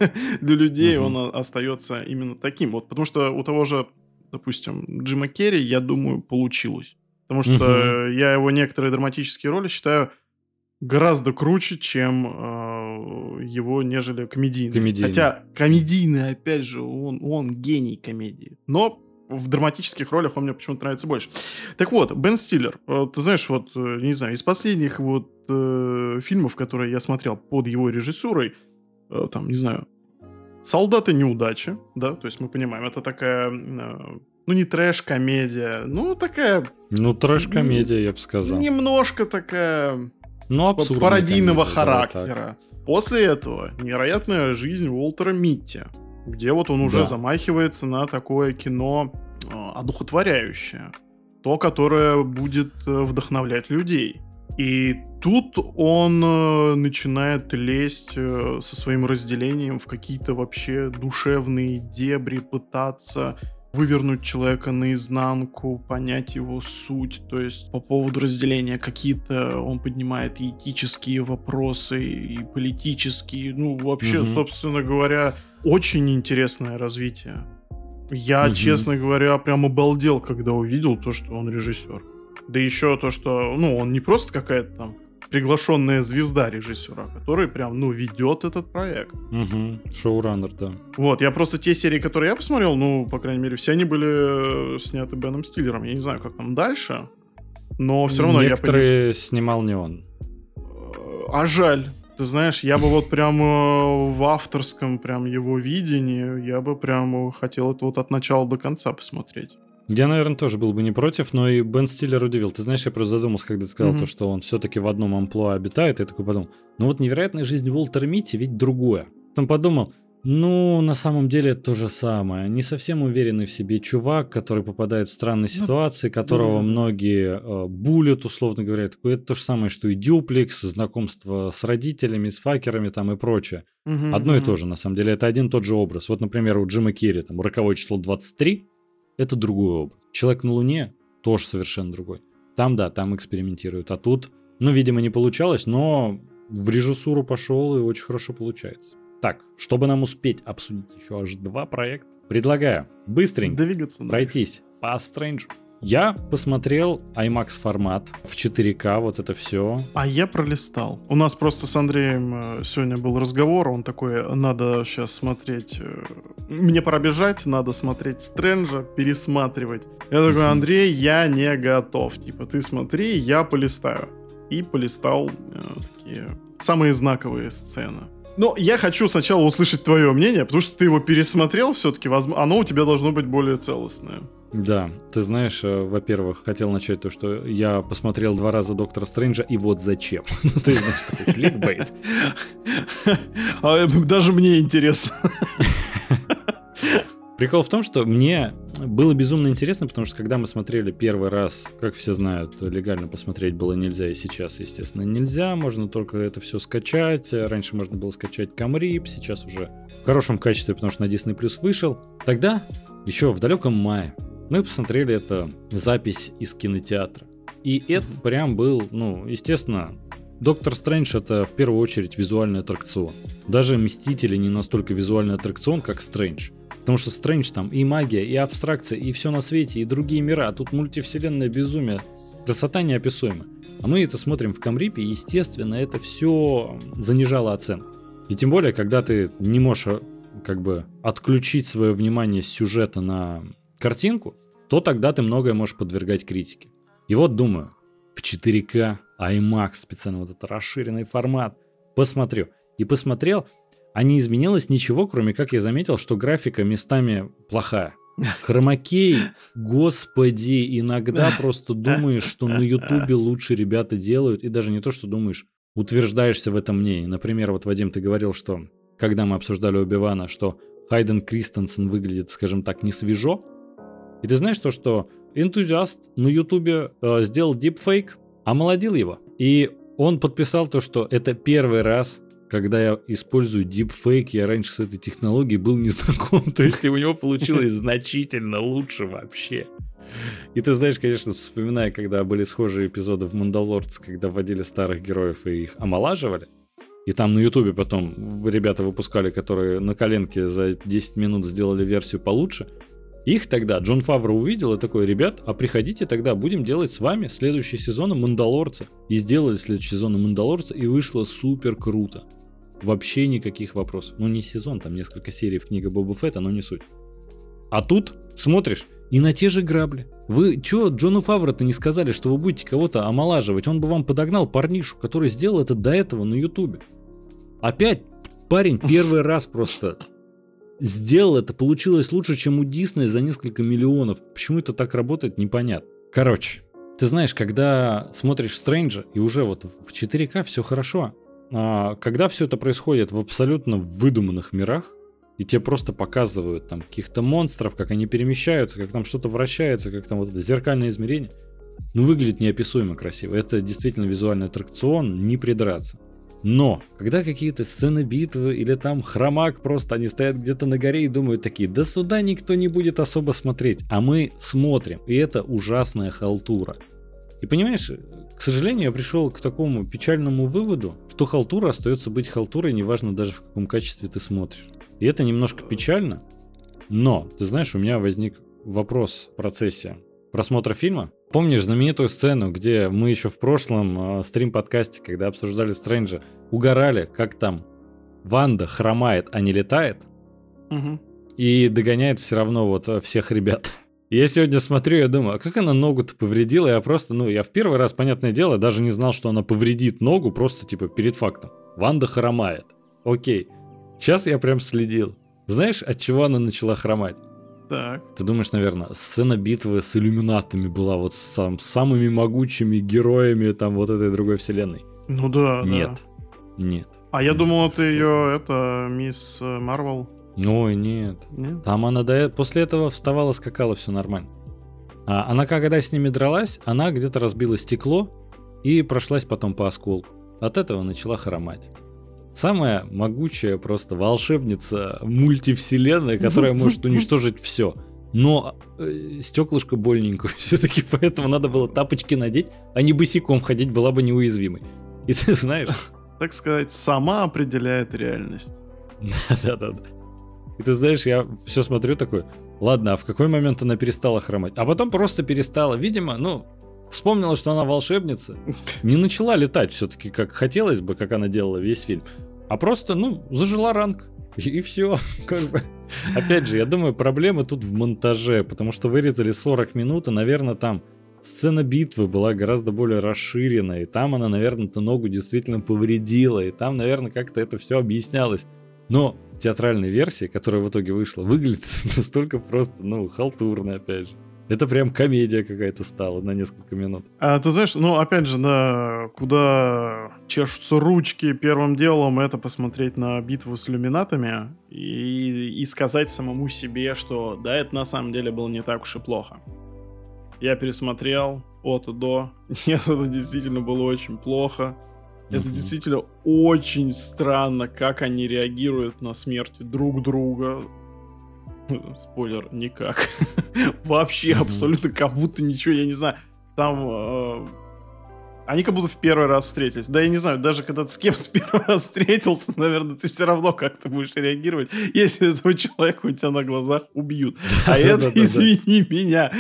Для людей угу. он остается именно таким. Вот потому что у того же, допустим, Джима Керри, я думаю, получилось. Потому что угу. я его некоторые драматические роли считаю гораздо круче, чем э, его, нежели комедийный. комедийный. Хотя комедийный, опять же, он, он гений комедии. Но в драматических ролях он мне почему-то нравится больше. Так вот, Бен Стиллер, э, ты знаешь, вот, э, не знаю, из последних вот э, фильмов, которые я смотрел под его режиссурой, э, там, не знаю, «Солдаты неудачи», да, то есть мы понимаем, это такая, э, ну, не трэш-комедия, ну, такая... Ну, трэш-комедия, я бы сказал. Немножко такая ну, пародийного комедия, характера. После этого невероятная жизнь Уолтера Митти, где вот он уже да. замахивается на такое кино э, одухотворяющее. То, которое будет э, вдохновлять людей. И тут он э, начинает лезть э, со своим разделением в какие-то вообще душевные дебри, пытаться вывернуть человека наизнанку, понять его суть. То есть по поводу разделения какие-то он поднимает и этические вопросы, и политические. Ну, вообще, угу. собственно говоря, очень интересное развитие. Я, угу. честно говоря, прям обалдел, когда увидел то, что он режиссер. Да еще то, что, ну, он не просто какая-то там приглашенная звезда режиссера, который прям, ну, ведет этот проект. Угу, шоураннер, да. Вот, я просто те серии, которые я посмотрел, ну, по крайней мере, все они были э, сняты Беном Стиллером. Я не знаю, как там дальше, но все равно Некоторые я... снимал не он. А жаль. Ты знаешь, я бы вот прям э, в авторском прям его видении, я бы прям хотел это вот от начала до конца посмотреть. Я, наверное, тоже был бы не против, но и Бен Стиллер удивил. Ты знаешь, я просто задумался, когда ты сказал mm-hmm. то, что он все-таки в одном амплуа обитает. Я такой подумал, ну вот невероятная жизнь Уолтера Митти ведь другое. Потом подумал, Ну, на самом деле это то же самое. Не совсем уверенный в себе чувак, который попадает в странные Ну, ситуации, которого да. многие э, булят, условно говоря. Такое, Это то же самое, что и дюплекс, знакомство с родителями, с факерами там и прочее. Мгм, Одно и мгм. то же, на самом деле. Это один и тот же образ. Вот, например, у Джима Керри, там, роковое число 23, это другой образ. Человек на Луне тоже совершенно другой. Там, да, там экспериментируют. А тут, ну, видимо, не получалось, но в режиссуру пошел и очень хорошо получается. Так, чтобы нам успеть обсудить еще аж два проекта, предлагаю быстренько Двигаться. дальше. пройтись по Strange. Я посмотрел IMAX формат в 4К, вот это все. А я пролистал. У нас просто с Андреем э, сегодня был разговор, он такой, надо сейчас смотреть, э, мне пора бежать, надо смотреть Стрэнджа, пересматривать. Я такой. Андрей, я не готов. Типа, ты смотри, я полистаю. И полистал э, такие самые знаковые сцены. Но я хочу сначала услышать твое мнение, потому что ты его пересмотрел все-таки, оно у тебя должно быть более целостное. Да, ты знаешь, э, во-первых, хотел начать то, что я посмотрел два раза Доктора Стрэнджа, и вот зачем. Ну, ты знаешь, такой кликбейт. А, Даже мне интересно. Прикол в том, что мне было безумно интересно, потому что когда мы смотрели первый раз, как все знают, легально посмотреть было нельзя, и сейчас, естественно, нельзя. Можно только это все скачать. Раньше можно было скачать Камрип, сейчас уже в хорошем качестве, потому что на Disney Plus вышел. Тогда, еще в далеком мае, мы посмотрели это запись из кинотеатра. И это прям был, ну, естественно, Доктор Стрэндж это в первую очередь визуальный аттракцион. Даже Мстители не настолько визуальный аттракцион, как Стрэндж. Потому что Стрэндж там и магия, и абстракция, и все на свете, и другие мира, а тут мультивселенная безумие. Красота неописуема. А мы это смотрим в Камрипе, и, естественно, это все занижало оценку. И тем более, когда ты не можешь э, как бы отключить свое внимание с сюжета на картинку, то тогда ты многое можешь подвергать критике. И вот думаю, в 4К, IMAX, специально вот этот расширенный формат, посмотрю. И посмотрел, а не изменилось ничего, кроме как я заметил, что графика местами плохая. Хромакей, господи, иногда просто думаешь, что на ютубе лучше ребята делают, и даже не то, что думаешь, утверждаешься в этом мнении. Например, вот, Вадим, ты говорил, что когда мы обсуждали Убивана, что Хайден Кристенсен выглядит, скажем так, не свежо. И ты знаешь то, что энтузиаст на ютубе э, сделал дипфейк, омолодил его. И он подписал то, что это первый раз, когда я использую дипфейк, я раньше с этой технологией был не знаком, то есть у него получилось значительно лучше вообще. И ты знаешь, конечно, вспоминая, когда были схожие эпизоды в «Мандалорце», когда вводили старых героев и их омолаживали, и там на Ютубе потом ребята выпускали, которые на коленке за 10 минут сделали версию получше, их тогда Джон Фавро увидел и такой, ребят, а приходите тогда, будем делать с вами следующий сезон Мандалорца. И сделали следующий сезон Мандалорца, и вышло супер круто. Вообще никаких вопросов. Ну, не сезон, там несколько серий в книге Боба Фетта, но не суть. А тут смотришь, и на те же грабли. Вы чё, Джону Фавро-то не сказали, что вы будете кого-то омолаживать? Он бы вам подогнал парнишу, который сделал это до этого на Ютубе. Опять парень первый раз просто сделал это, получилось лучше, чем у Диснея за несколько миллионов. Почему это так работает, непонятно. Короче, ты знаешь, когда смотришь Стрэнджа, и уже вот в 4К все хорошо, когда все это происходит в абсолютно выдуманных мирах, и тебе просто показывают там каких-то монстров, как они перемещаются, как там что-то вращается, как там вот это зеркальное измерение, ну выглядит неописуемо красиво. Это действительно визуальный аттракцион, не придраться. Но, когда какие-то сцены битвы или там хромак просто, они стоят где-то на горе и думают такие, да сюда никто не будет особо смотреть, а мы смотрим, и это ужасная халтура. И понимаешь, к сожалению, я пришел к такому печальному выводу, что халтура остается быть халтурой, неважно даже в каком качестве ты смотришь. И это немножко печально, но, ты знаешь, у меня возник вопрос в процессе просмотра фильма. Помнишь знаменитую сцену, где мы еще в прошлом э, стрим-подкасте, когда обсуждали Стрэнджа, угорали, как там Ванда хромает, а не летает, Мгм. и догоняет все равно вот э, всех ребят. Я сегодня смотрю, я думаю, а как она ногу-то повредила? Я просто, ну, я в первый раз, понятное дело, даже не знал, что она повредит ногу, просто типа перед фактом. Ванда хромает. Окей. Сейчас я прям следил. Знаешь, от чего она начала хромать? Так. Ты думаешь, наверное, сцена битвы с иллюминатами была вот с сам, самыми могучими героями там вот этой другой вселенной? Ну да, да. Нет. Нет. А я думал, это ее, это мисс э, Марвел. Ой, нет. Нет? Там она до... э- после этого вставала, скакала, все нормально. А она когда с ними дралась, она где-то разбила стекло и прошлась потом по осколку. От этого начала хромать. Самая могучая просто волшебница мультивселенной, которая может уничтожить все. Но э, стеклышко больненько все-таки, поэтому надо было тапочки надеть, а не босиком ходить была бы неуязвимой. И ты знаешь, Так сказать, сама определяет реальность. Да-да-да. И ты знаешь, я все смотрю такой, ладно, а в какой момент она перестала хромать? А потом просто перестала. Видимо, ну, вспомнила, что она волшебница. Не начала летать все-таки, как хотелось бы, как она делала весь фильм. А просто, ну, зажила ранг. И, все. Как бы. Опять же, я думаю, проблема тут в монтаже, потому что вырезали 40 минут, и, наверное, там сцена битвы была гораздо более расширена, и там она, наверное, эту ногу действительно повредила, и там, наверное, как-то это все объяснялось. Но театральной версии, которая в итоге вышла, выглядит настолько просто, ну, халтурно, опять же. Это прям комедия какая-то стала на несколько минут. А ты знаешь, ну, опять же, да, куда чешутся ручки первым делом, это посмотреть на битву с люминатами и, и сказать самому себе, что да, это на самом деле было не так уж и плохо. Я пересмотрел от и до. Нет, это действительно было очень плохо. Это Мгм. действительно очень странно, как они реагируют на смерть друг друга. Спойлер, никак. Вообще, Мгм. абсолютно, как будто ничего, я не знаю. Там... э, Они как будто в первый раз встретились. Да, я не знаю, даже когда ты с кем в первый раз встретился, наверное, ты все равно как-то будешь реагировать, если этого человека у тебя на глазах убьют. А это, извини меня,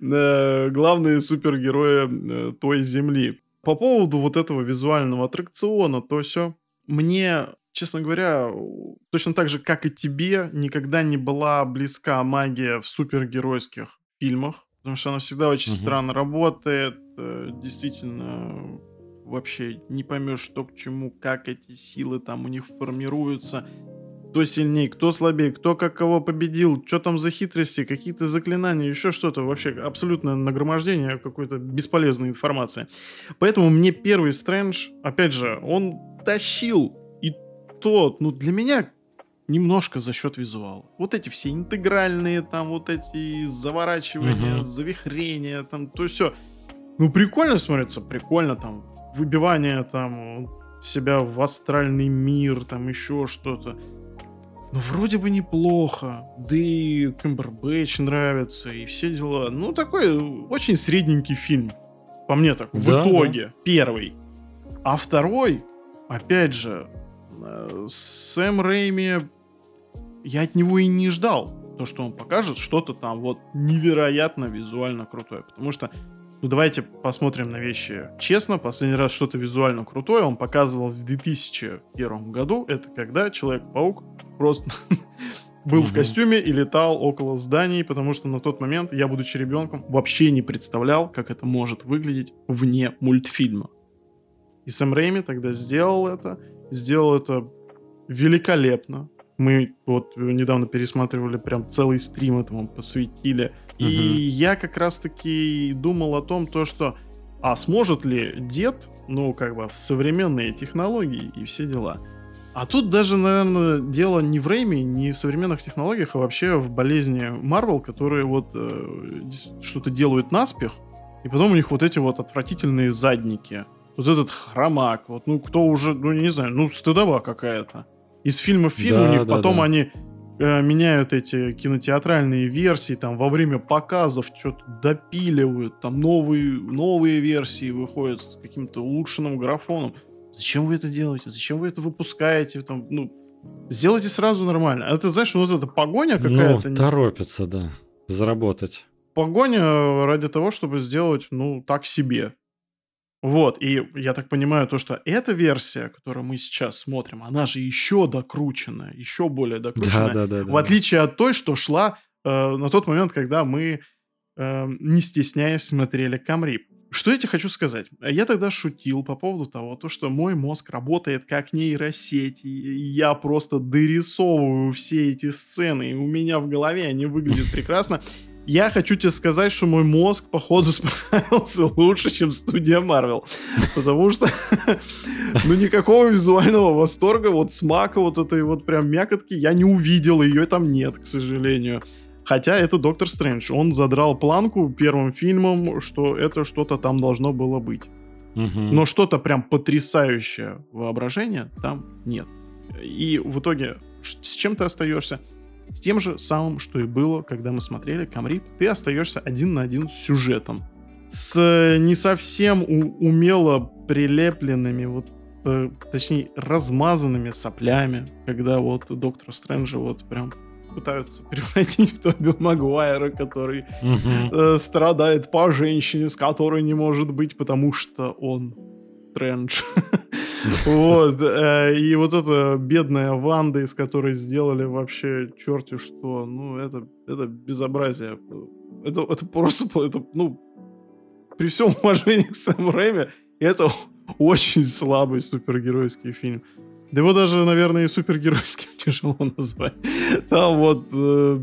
э, главные супергерои э, той земли. По поводу вот этого визуального аттракциона, то все. Мне, честно говоря, точно так же, как и тебе, никогда не была близка магия в супергеройских фильмах. Потому что она всегда очень Мгм. странно работает. э, Действительно, вообще не поймешь, что к чему, как эти силы там у них формируются кто сильнее, кто слабее, кто как кого победил, что там за хитрости, какие-то заклинания, еще что-то. Вообще абсолютное нагромождение какой-то бесполезной информации. Поэтому мне первый Стрэндж, опять же, он тащил. И тот, ну, для меня немножко за счет визуала. Вот эти все интегральные, там, вот эти заворачивания, Мгм. завихрения, там, то все. Ну, прикольно смотрится, прикольно, там, выбивание, там, себя в астральный мир, там, еще что-то. Ну, вроде бы неплохо. Да и Кэмбербэтч нравится, и все дела. Ну, такой очень средненький фильм. По мне так, в Да, итоге. Первый. А второй, опять же, э, Сэм Рэйми, я от него и не ждал. То, что он покажет что-то там вот невероятно визуально крутое. Потому что, ну давайте посмотрим на вещи честно. Последний раз что-то визуально крутое он показывал в 2001 году. Это когда Человек-паук просто был в костюме и летал около зданий, потому что на тот момент я, будучи ребенком, вообще не представлял, как это может выглядеть вне мультфильма. И Сэм Рэйми тогда сделал это, сделал это великолепно. Мы вот недавно пересматривали прям целый стрим этому посвятили. И Мгм. я как раз-таки думал о том, то, что а сможет ли дед, ну, как бы, в современные технологии и все дела. А тут даже, наверное, дело не в Рэйме, не в современных технологиях, а вообще в болезни Марвел, которые вот э, что-то делают наспех, и потом у них вот эти вот отвратительные задники. Вот этот хромак, вот, ну, кто уже, ну, не знаю, ну, стыдоба какая-то. Из фильма в фильм Да, у них да, потом да. они э, меняют эти кинотеатральные версии, там, во время показов что-то допиливают, там, новые, новые версии выходят с каким-то улучшенным графоном. Зачем вы это делаете? Зачем вы это выпускаете? Там, ну, сделайте сразу нормально. А ты знаешь, вот эта погоня Ну, какая-то... торопятся, да. Заработать. погоня ради того, чтобы сделать, ну, так себе. Вот, и я так понимаю, то, что эта версия, которую мы сейчас смотрим, она же еще докрученная, еще более докрученная. Да, да, да. в отличие от той, что шла э, на тот момент, когда мы, э, не стесняясь, смотрели Камрип. Что я тебе хочу сказать? Я тогда шутил по поводу того, то, что мой мозг работает как нейросеть, и я просто дорисовываю все эти сцены, и у меня в голове они выглядят прекрасно. Я хочу тебе сказать, что мой мозг, походу, справился лучше, чем студия Marvel. Потому что, ну, никакого визуального восторга, вот смака вот этой вот прям мякотки я не увидел, ее там нет, к сожалению. Хотя это Доктор Стрэндж. Он задрал планку первым фильмом, что это что-то там должно было быть. Угу. Но что-то прям потрясающее воображение там нет. И в итоге с чем ты остаешься? С тем же самым, что и было, когда мы смотрели Камрип. Ты остаешься один на один с сюжетом. С э, не совсем умело прилепленными, вот, э, точнее, размазанными соплями, когда вот доктора Стрэнджа вот прям пытаются превратить в Тоби Магуайра, который угу. э, страдает по женщине, с которой не может быть, потому что он Стрэндж. Вот. Э, и вот эта бедная Ванда, из которой сделали вообще черти что. Ну, это, это безобразие. Это, это просто, это, ну, при всем уважении к Сэму Рэйми, это очень слабый супергеройский фильм. Да его даже, наверное, и супергеройским тяжело назвать. Там вот э,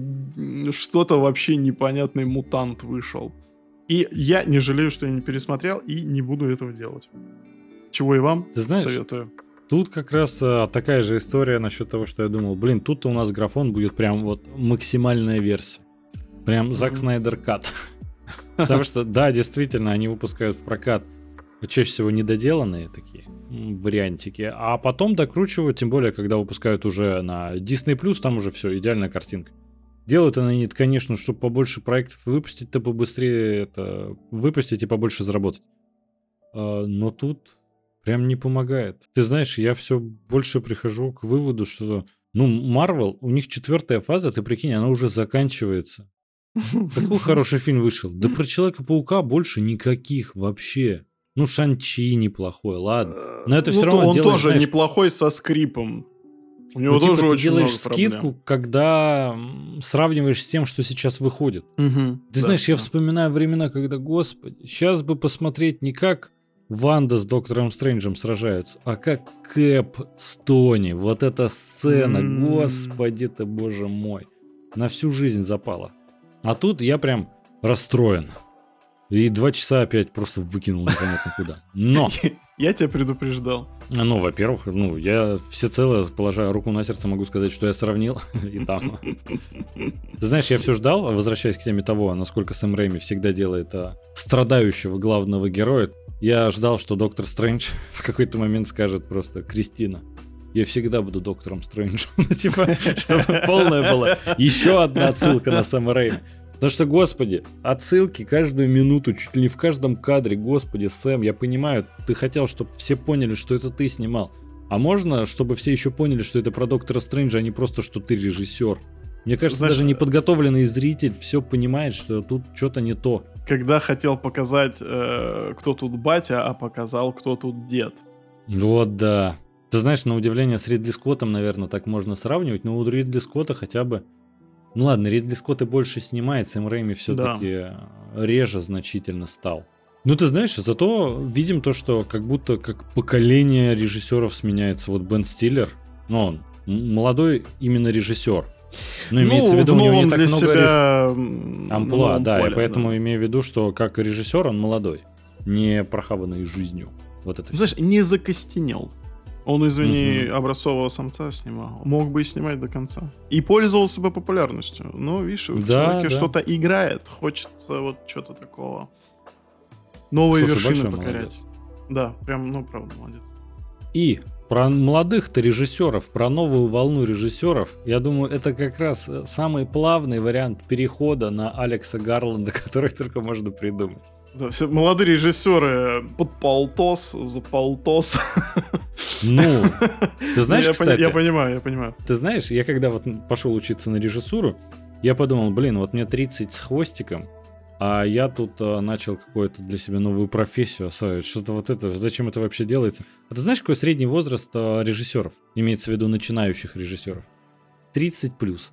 что-то вообще непонятный мутант вышел. И я не жалею, что я не пересмотрел и не буду этого делать. Чего и вам Ты знаешь, советую. Тут как раз а, такая же история насчет того, что я думал, блин, тут у нас графон будет прям вот максимальная версия. Прям Зак Снайдер кат. Потому что, да, действительно, они выпускают в прокат чаще всего недоделанные такие вариантики, а потом докручивают, тем более, когда выпускают уже на Disney+, там уже все, идеальная картинка. Делают они, конечно, чтобы побольше проектов выпустить, то побыстрее это выпустить и побольше заработать. А, но тут прям не помогает. Ты знаешь, я все больше прихожу к выводу, что, ну, Marvel, у них четвертая фаза, ты прикинь, она уже заканчивается. Какой хороший фильм вышел. Да про Человека-паука больше никаких вообще. Ну, Шанчи неплохой, ладно. Но это ну, все равно он делает, тоже знаешь, неплохой со скрипом. У него ну, тоже типа, ты очень делаешь много скидку, проблем. когда сравниваешь с тем, что сейчас выходит. Угу, Ты да, знаешь, я да. вспоминаю времена, когда, господи, сейчас бы посмотреть не как Ванда с Доктором Стрэнджем сражаются, а как Кэп с Тони. Вот эта сцена, М. господи ты, боже мой. На всю жизнь запала. А тут я прям расстроен. И два часа опять просто выкинул непонятно куда. Но, Я тебя предупреждал. ну, во-первых, ну, я всецело, положа руку на сердце, могу сказать, что я сравнил и там. Знаешь, я все ждал, возвращаясь к теме того, насколько Сэм Рэйми всегда делает а, страдающего главного героя, я ждал, что Доктор Стрэндж в какой-то момент скажет просто «Кристина, я всегда буду Доктором Стрэнджем». Ну, Типа, чтобы полная была еще одна отсылка на Сэма Рэйми. Потому что, господи, отсылки каждую минуту, чуть ли не в каждом кадре, господи, Сэм, я понимаю, ты хотел, чтобы все поняли, что это ты снимал. А можно, чтобы все еще поняли, что это про Доктора Стрэнджа, а не просто, что ты режиссер? Мне кажется, Знаешь, даже неподготовленный зритель все понимает, что тут что-то не то. Когда хотел показать, э, кто тут батя, а показал, кто тут дед. Вот да. Ты знаешь, на удивление с Ридли Скоттом, наверное, так можно сравнивать, но у Ридли Скотта хотя бы... Ну ладно, Ридли Скотт и больше снимает, Сэм Рэйми все-таки реже значительно стал. Ну ты знаешь, зато видим то, что как будто как поколение режиссеров сменяется. Вот Бен Стиллер, ну он молодой именно режиссер. Ну, имеется в виду, у него не так для много реж- себя амплуа, новом да, поле, и поэтому имею в виду, что как режиссер он молодой, не прохаванный жизнью. Вот это. Знаешь, не закостенел. Он, извини, Мгм. образцового самца снимал. Мог бы и снимать до конца. И пользовался бы популярностью. Но, видишь, в Да, человеке да. что-то играет. Хочется вот что-то такого. Новые Слушай, вершины покорять. молодец. Да, прям, ну, правда, молодец. И про молодых-то режиссеров, про новую волну режиссеров, я думаю, это как раз э, самый плавный вариант перехода на Алекса Гарланда, который только можно придумать. Да, все молодые режиссеры под полтос, за полтос. Ну, ты знаешь, я, кстати, я понимаю, я понимаю. ты знаешь, я когда вот пошел учиться на режиссуру, я подумал, блин, вот мне 30 с хвостиком, а я тут а, начал какую-то для себя новую профессию осваивать. Что-то вот это, зачем это вообще делается? А ты знаешь, какой средний возраст а, режиссеров? Имеется в виду начинающих режиссеров. 30 плюс.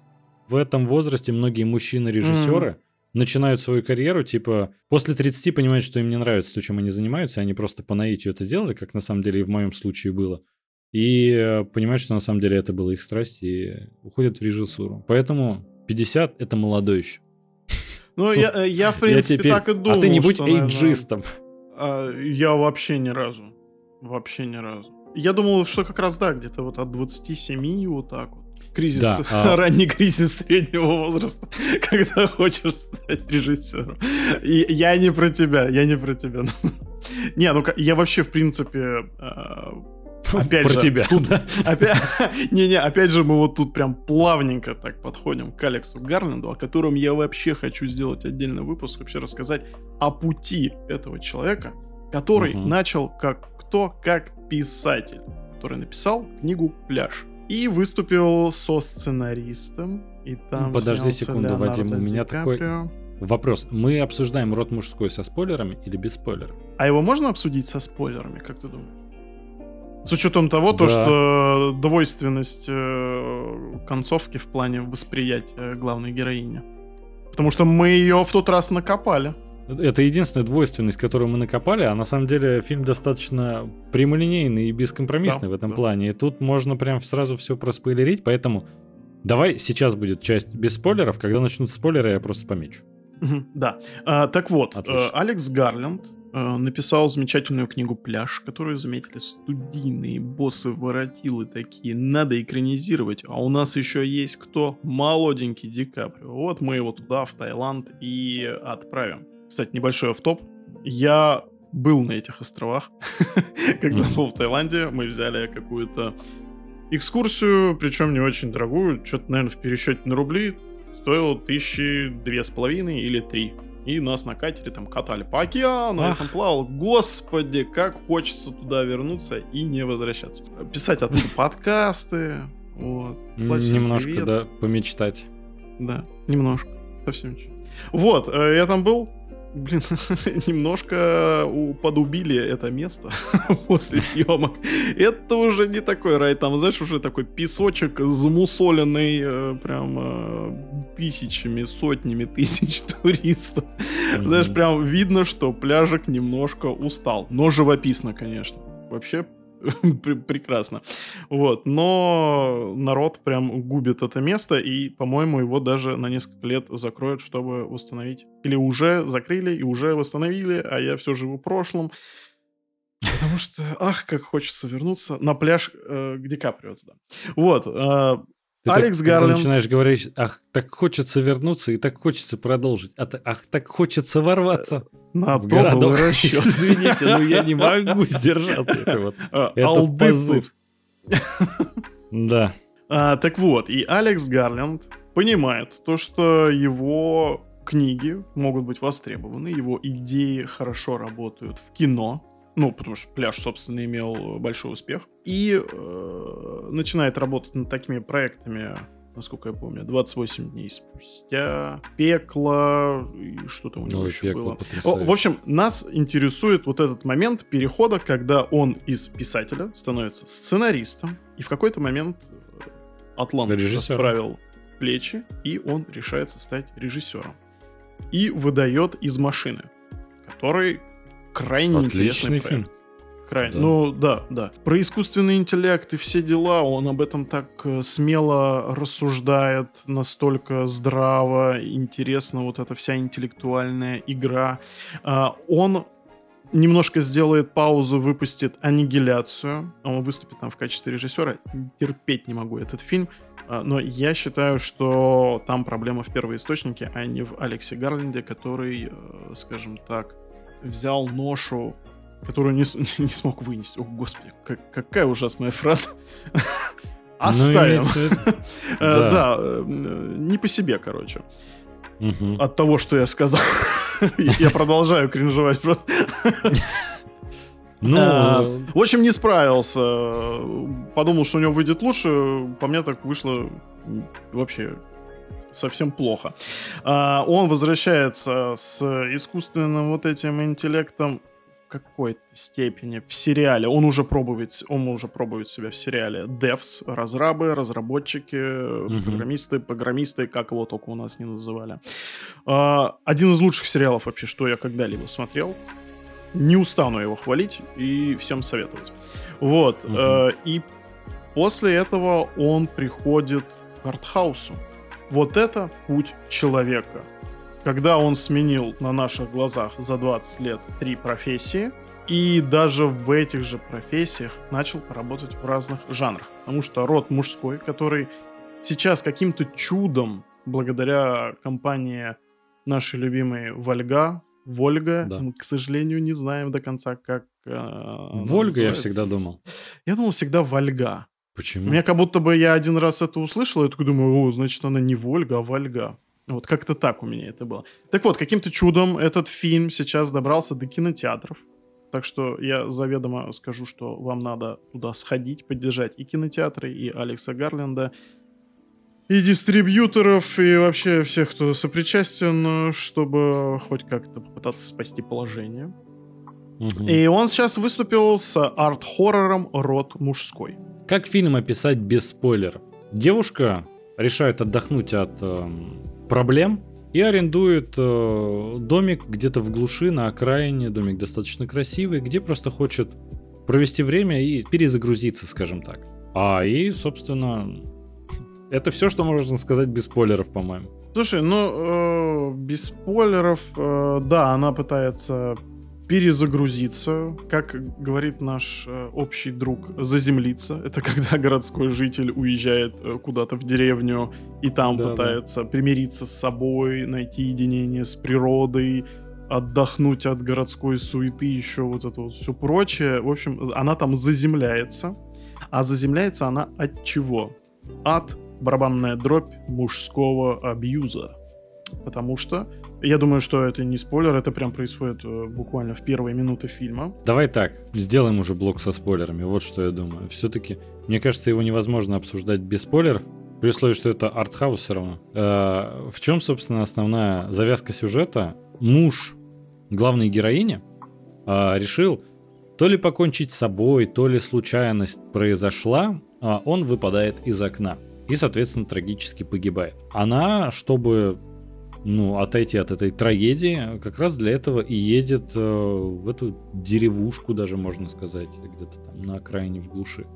В этом возрасте многие мужчины-режиссеры начинают свою карьеру, типа, после 30 понимают, что им не нравится то, чем они занимаются, они просто по наитию это делали, как на самом деле и в моем случае было. И э, понимают, что на самом деле это была их страсть, и уходят в режиссуру. Поэтому 50 это молодой еще. Ну, я, э, я в принципе, теперь- так и думал. а ты не будь что, наверное, эйджистом. а, Я вообще ни разу. Вообще ни разу. Я думал, что как раз, да, где-то вот от 27 вот так вот. Кризис, Да, а- ранний кризис среднего возраста, когда хочешь стать режиссером. И я не про тебя, я не про тебя. Не, ну я вообще, в принципе, а, Опять Про же, тебя. да? Опять, не-не, опять же, мы вот тут прям плавненько так подходим к Алексу Гарленду, о котором я вообще хочу сделать отдельный выпуск, вообще рассказать о пути этого человека, который Мгм. начал как кто, как писатель, который написал книгу «Пляж». И выступил со сценаристом, и там Подожди секунду, Леонардо Вадим, у меня Ди такой-. Вопрос. Мы обсуждаем род мужской со спойлерами или без спойлеров? А его можно обсудить со спойлерами, как ты думаешь? С учетом того, то, Да. что двойственность э, концовки в плане восприятия главной героини. Потому что мы ее в тот раз накопали. Это единственная двойственность, которую мы накопали, а на самом деле фильм достаточно прямолинейный и бескомпромиссный Да, в этом да. плане. И тут можно прям сразу все проспойлерить, поэтому давай сейчас будет часть без спойлеров, когда начнут спойлеры, я просто помечу. Да. А, так вот, Отлично. э, Алекс Гарленд э, написал замечательную книгу «Пляж», которую заметили студийные боссы-воротилы такие. Надо экранизировать. А у нас еще есть кто? Молоденький Ди Каприо. Вот мы его туда, в Таиланд, и отправим. Кстати, небольшой автоп. Я был на этих островах. Когда был в Таиланде, мы взяли какую-то экскурсию, причем не очень дорогую. Что-то, наверное, в пересчете на рубли стоило тысячи две с половиной или три. И нас на катере там катали по океану, я Ах. там плавал. Господи, как хочется туда вернуться и не возвращаться. Писать оттуда подкасты. Вот. Немножко, да, помечтать. Да, немножко. Совсем чуть. Вот, э, я там был. Блин, немножко подубили это место после съемок. Это уже не такой рай, там, знаешь, уже такой песочек замусоленный э, прям э, тысячами, сотнями тысяч туристов. Знаешь, прям видно, что пляжик немножко устал. Но живописно, конечно. Вообще прекрасно. Вот. Но народ прям губит это место, и, по-моему, его даже на несколько лет закроют, чтобы восстановить. Или уже закрыли и уже восстановили, а я все живу в прошлом. Потому что, ах, как хочется вернуться на пляж э, к Ди Каприо туда. Вот. э, Ты так, Алекс когда Гарленд. начинаешь говорить, ах, так хочется вернуться и так хочется продолжить, а ах, так хочется ворваться на в городок. Извините, но я не могу сдержаться. Это вот- А, Это алды позыв. Да. А, так вот, и Алекс Гарленд понимает то, что его книги могут быть востребованы, его идеи хорошо работают в кино, ну, потому что пляж, собственно, имел большой успех, и э, начинает работать над такими проектами, насколько я помню, 28 дней спустя, пекло, и что-то у него Ой, еще пекло было. Потрясающе. в общем, нас интересует вот этот момент перехода, когда он из писателя становится сценаристом, и в какой-то момент э, Атлант расправил плечи, и он решается стать режиссером. И выдает из машины, который крайне Отличный интересный фильм. проект. Крайне. Да. Ну, да, да. Про искусственный интеллект и все дела, он об этом так э, смело рассуждает, настолько здраво, интересно, вот эта вся интеллектуальная игра. А, Он немножко сделает паузу, выпустит «Аннигиляцию». Он выступит там в качестве режиссера. Терпеть не могу этот фильм. А, Но я считаю, что там проблема в первоисточнике, а не в Алексе Гарленде, который, э, скажем так, взял ношу, которую не, не смог вынести. О, господи, как- какая ужасная фраза. Ну, виду- Э, да. Э, не по себе, короче. От того, что я сказал. Я продолжаю кринжевать просто. Ну, А, э, В общем, не справился. Подумал, что у него выйдет лучше. По мне так вышло вообще совсем плохо. А, Он возвращается с искусственным вот этим интеллектом в какой-то степени в сериале. Он уже пробует, он уже пробует себя в сериале Devs, разрабы, разработчики, программисты, программисты, как его только у нас не называли. А, Один из лучших сериалов вообще, что я когда-либо смотрел. Не устану его хвалить и всем советовать. Вот. Мгм. э, И после этого он приходит к артхаусу. Вот это путь человека. когда он сменил на наших глазах за 20 лет три профессии, и даже в этих же профессиях начал поработать в разных жанрах. Потому что род мужской, который сейчас каким-то чудом, благодаря компании нашей любимой Вольга, Вольга, Да. мы, к сожалению, не знаем до конца, как... э, Вольга я всегда думал. Я думал всегда Вольга. Почему? меня как будто бы я один раз это услышал, и я такой думаю, о, значит, она не Вольга, а Вольга. Вот как-то так у меня это было. Так вот, каким-то чудом этот фильм сейчас добрался до кинотеатров. Так что я заведомо скажу, что вам надо туда сходить, поддержать и кинотеатры, и Алекса Гарленда, и дистрибьюторов, и вообще всех, кто сопричастен, чтобы хоть как-то попытаться спасти положение. Мгм. И он сейчас выступил с арт-хоррором «Род мужской». Как фильм описать без спойлеров? Девушка решает отдохнуть от эм, проблем и арендует э, домик где-то в глуши на окраине. Домик достаточно красивый, где просто хочет провести время и перезагрузиться, скажем так. А и, собственно, это все, что можно сказать без спойлеров, по-моему. Слушай, ну, э, без спойлеров, э, да, она пытается перезагрузиться, как говорит наш э, общий друг, заземлиться. Это когда городской житель уезжает э, куда-то в деревню и там Да, да. пытается примириться с собой, найти единение с природой, отдохнуть от городской суеты, еще вот это вот все прочее. В общем, она там заземляется. А заземляется она от чего? От барабанная дробь мужского абьюза. Потому что, я думаю, что это не спойлер, это прям происходит э, буквально в первые минуты фильма. Давай так, сделаем уже блок со спойлерами. Вот что я думаю. Все-таки, мне кажется, его невозможно обсуждать без спойлеров. При условии, что это артхаус все равно. Э, В чем, собственно, основная завязка сюжета? Муж главной героини э, решил то ли покончить с собой, то ли случайность произошла, а он выпадает из окна и, соответственно, трагически погибает. Она, чтобы ну, отойти от этой трагедии, как раз для этого и едет э, в эту деревушку, даже можно сказать, где-то там на окраине в глуши.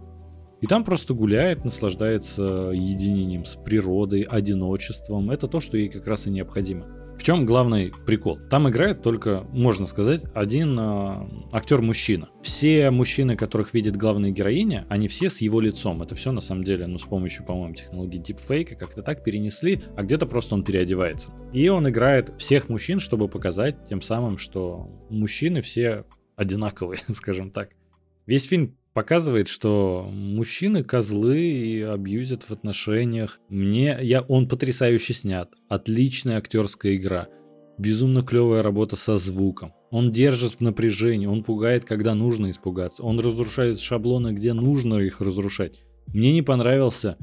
И там просто гуляет, наслаждается единением с природой, одиночеством. Это то, что ей как раз и необходимо. В чем главный прикол? Там играет только, можно сказать, один э, актер-мужчина. Все мужчины, которых видит главная героиня, они все с его лицом. Это все на самом деле, ну, с помощью, по-моему, технологии дипфейка как-то так перенесли, а где-то просто он переодевается. И он играет всех мужчин, чтобы показать тем самым, что мужчины все одинаковые, скажем так. Весь фильм показывает, что мужчины козлы и абьюзят в отношениях. Мне, я, он потрясающе снят. Отличная актерская игра. Безумно клевая работа со звуком. Он держит в напряжении, он пугает, когда нужно испугаться. Он разрушает шаблоны, где нужно их разрушать. Мне не понравился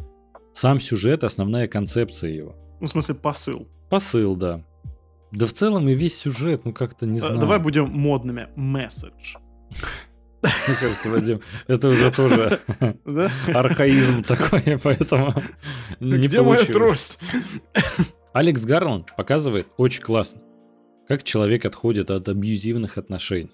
сам сюжет, основная концепция его. Ну, в смысле, посыл. Посыл, да. Да в целом и весь сюжет, ну как-то не Э, знаю. Давай будем модными. Месседж. Мне кажется, Вадим, это уже тоже архаизм такой, поэтому не Где моя трость? Алекс Гарланд показывает очень классно, как человек отходит от абьюзивных отношений,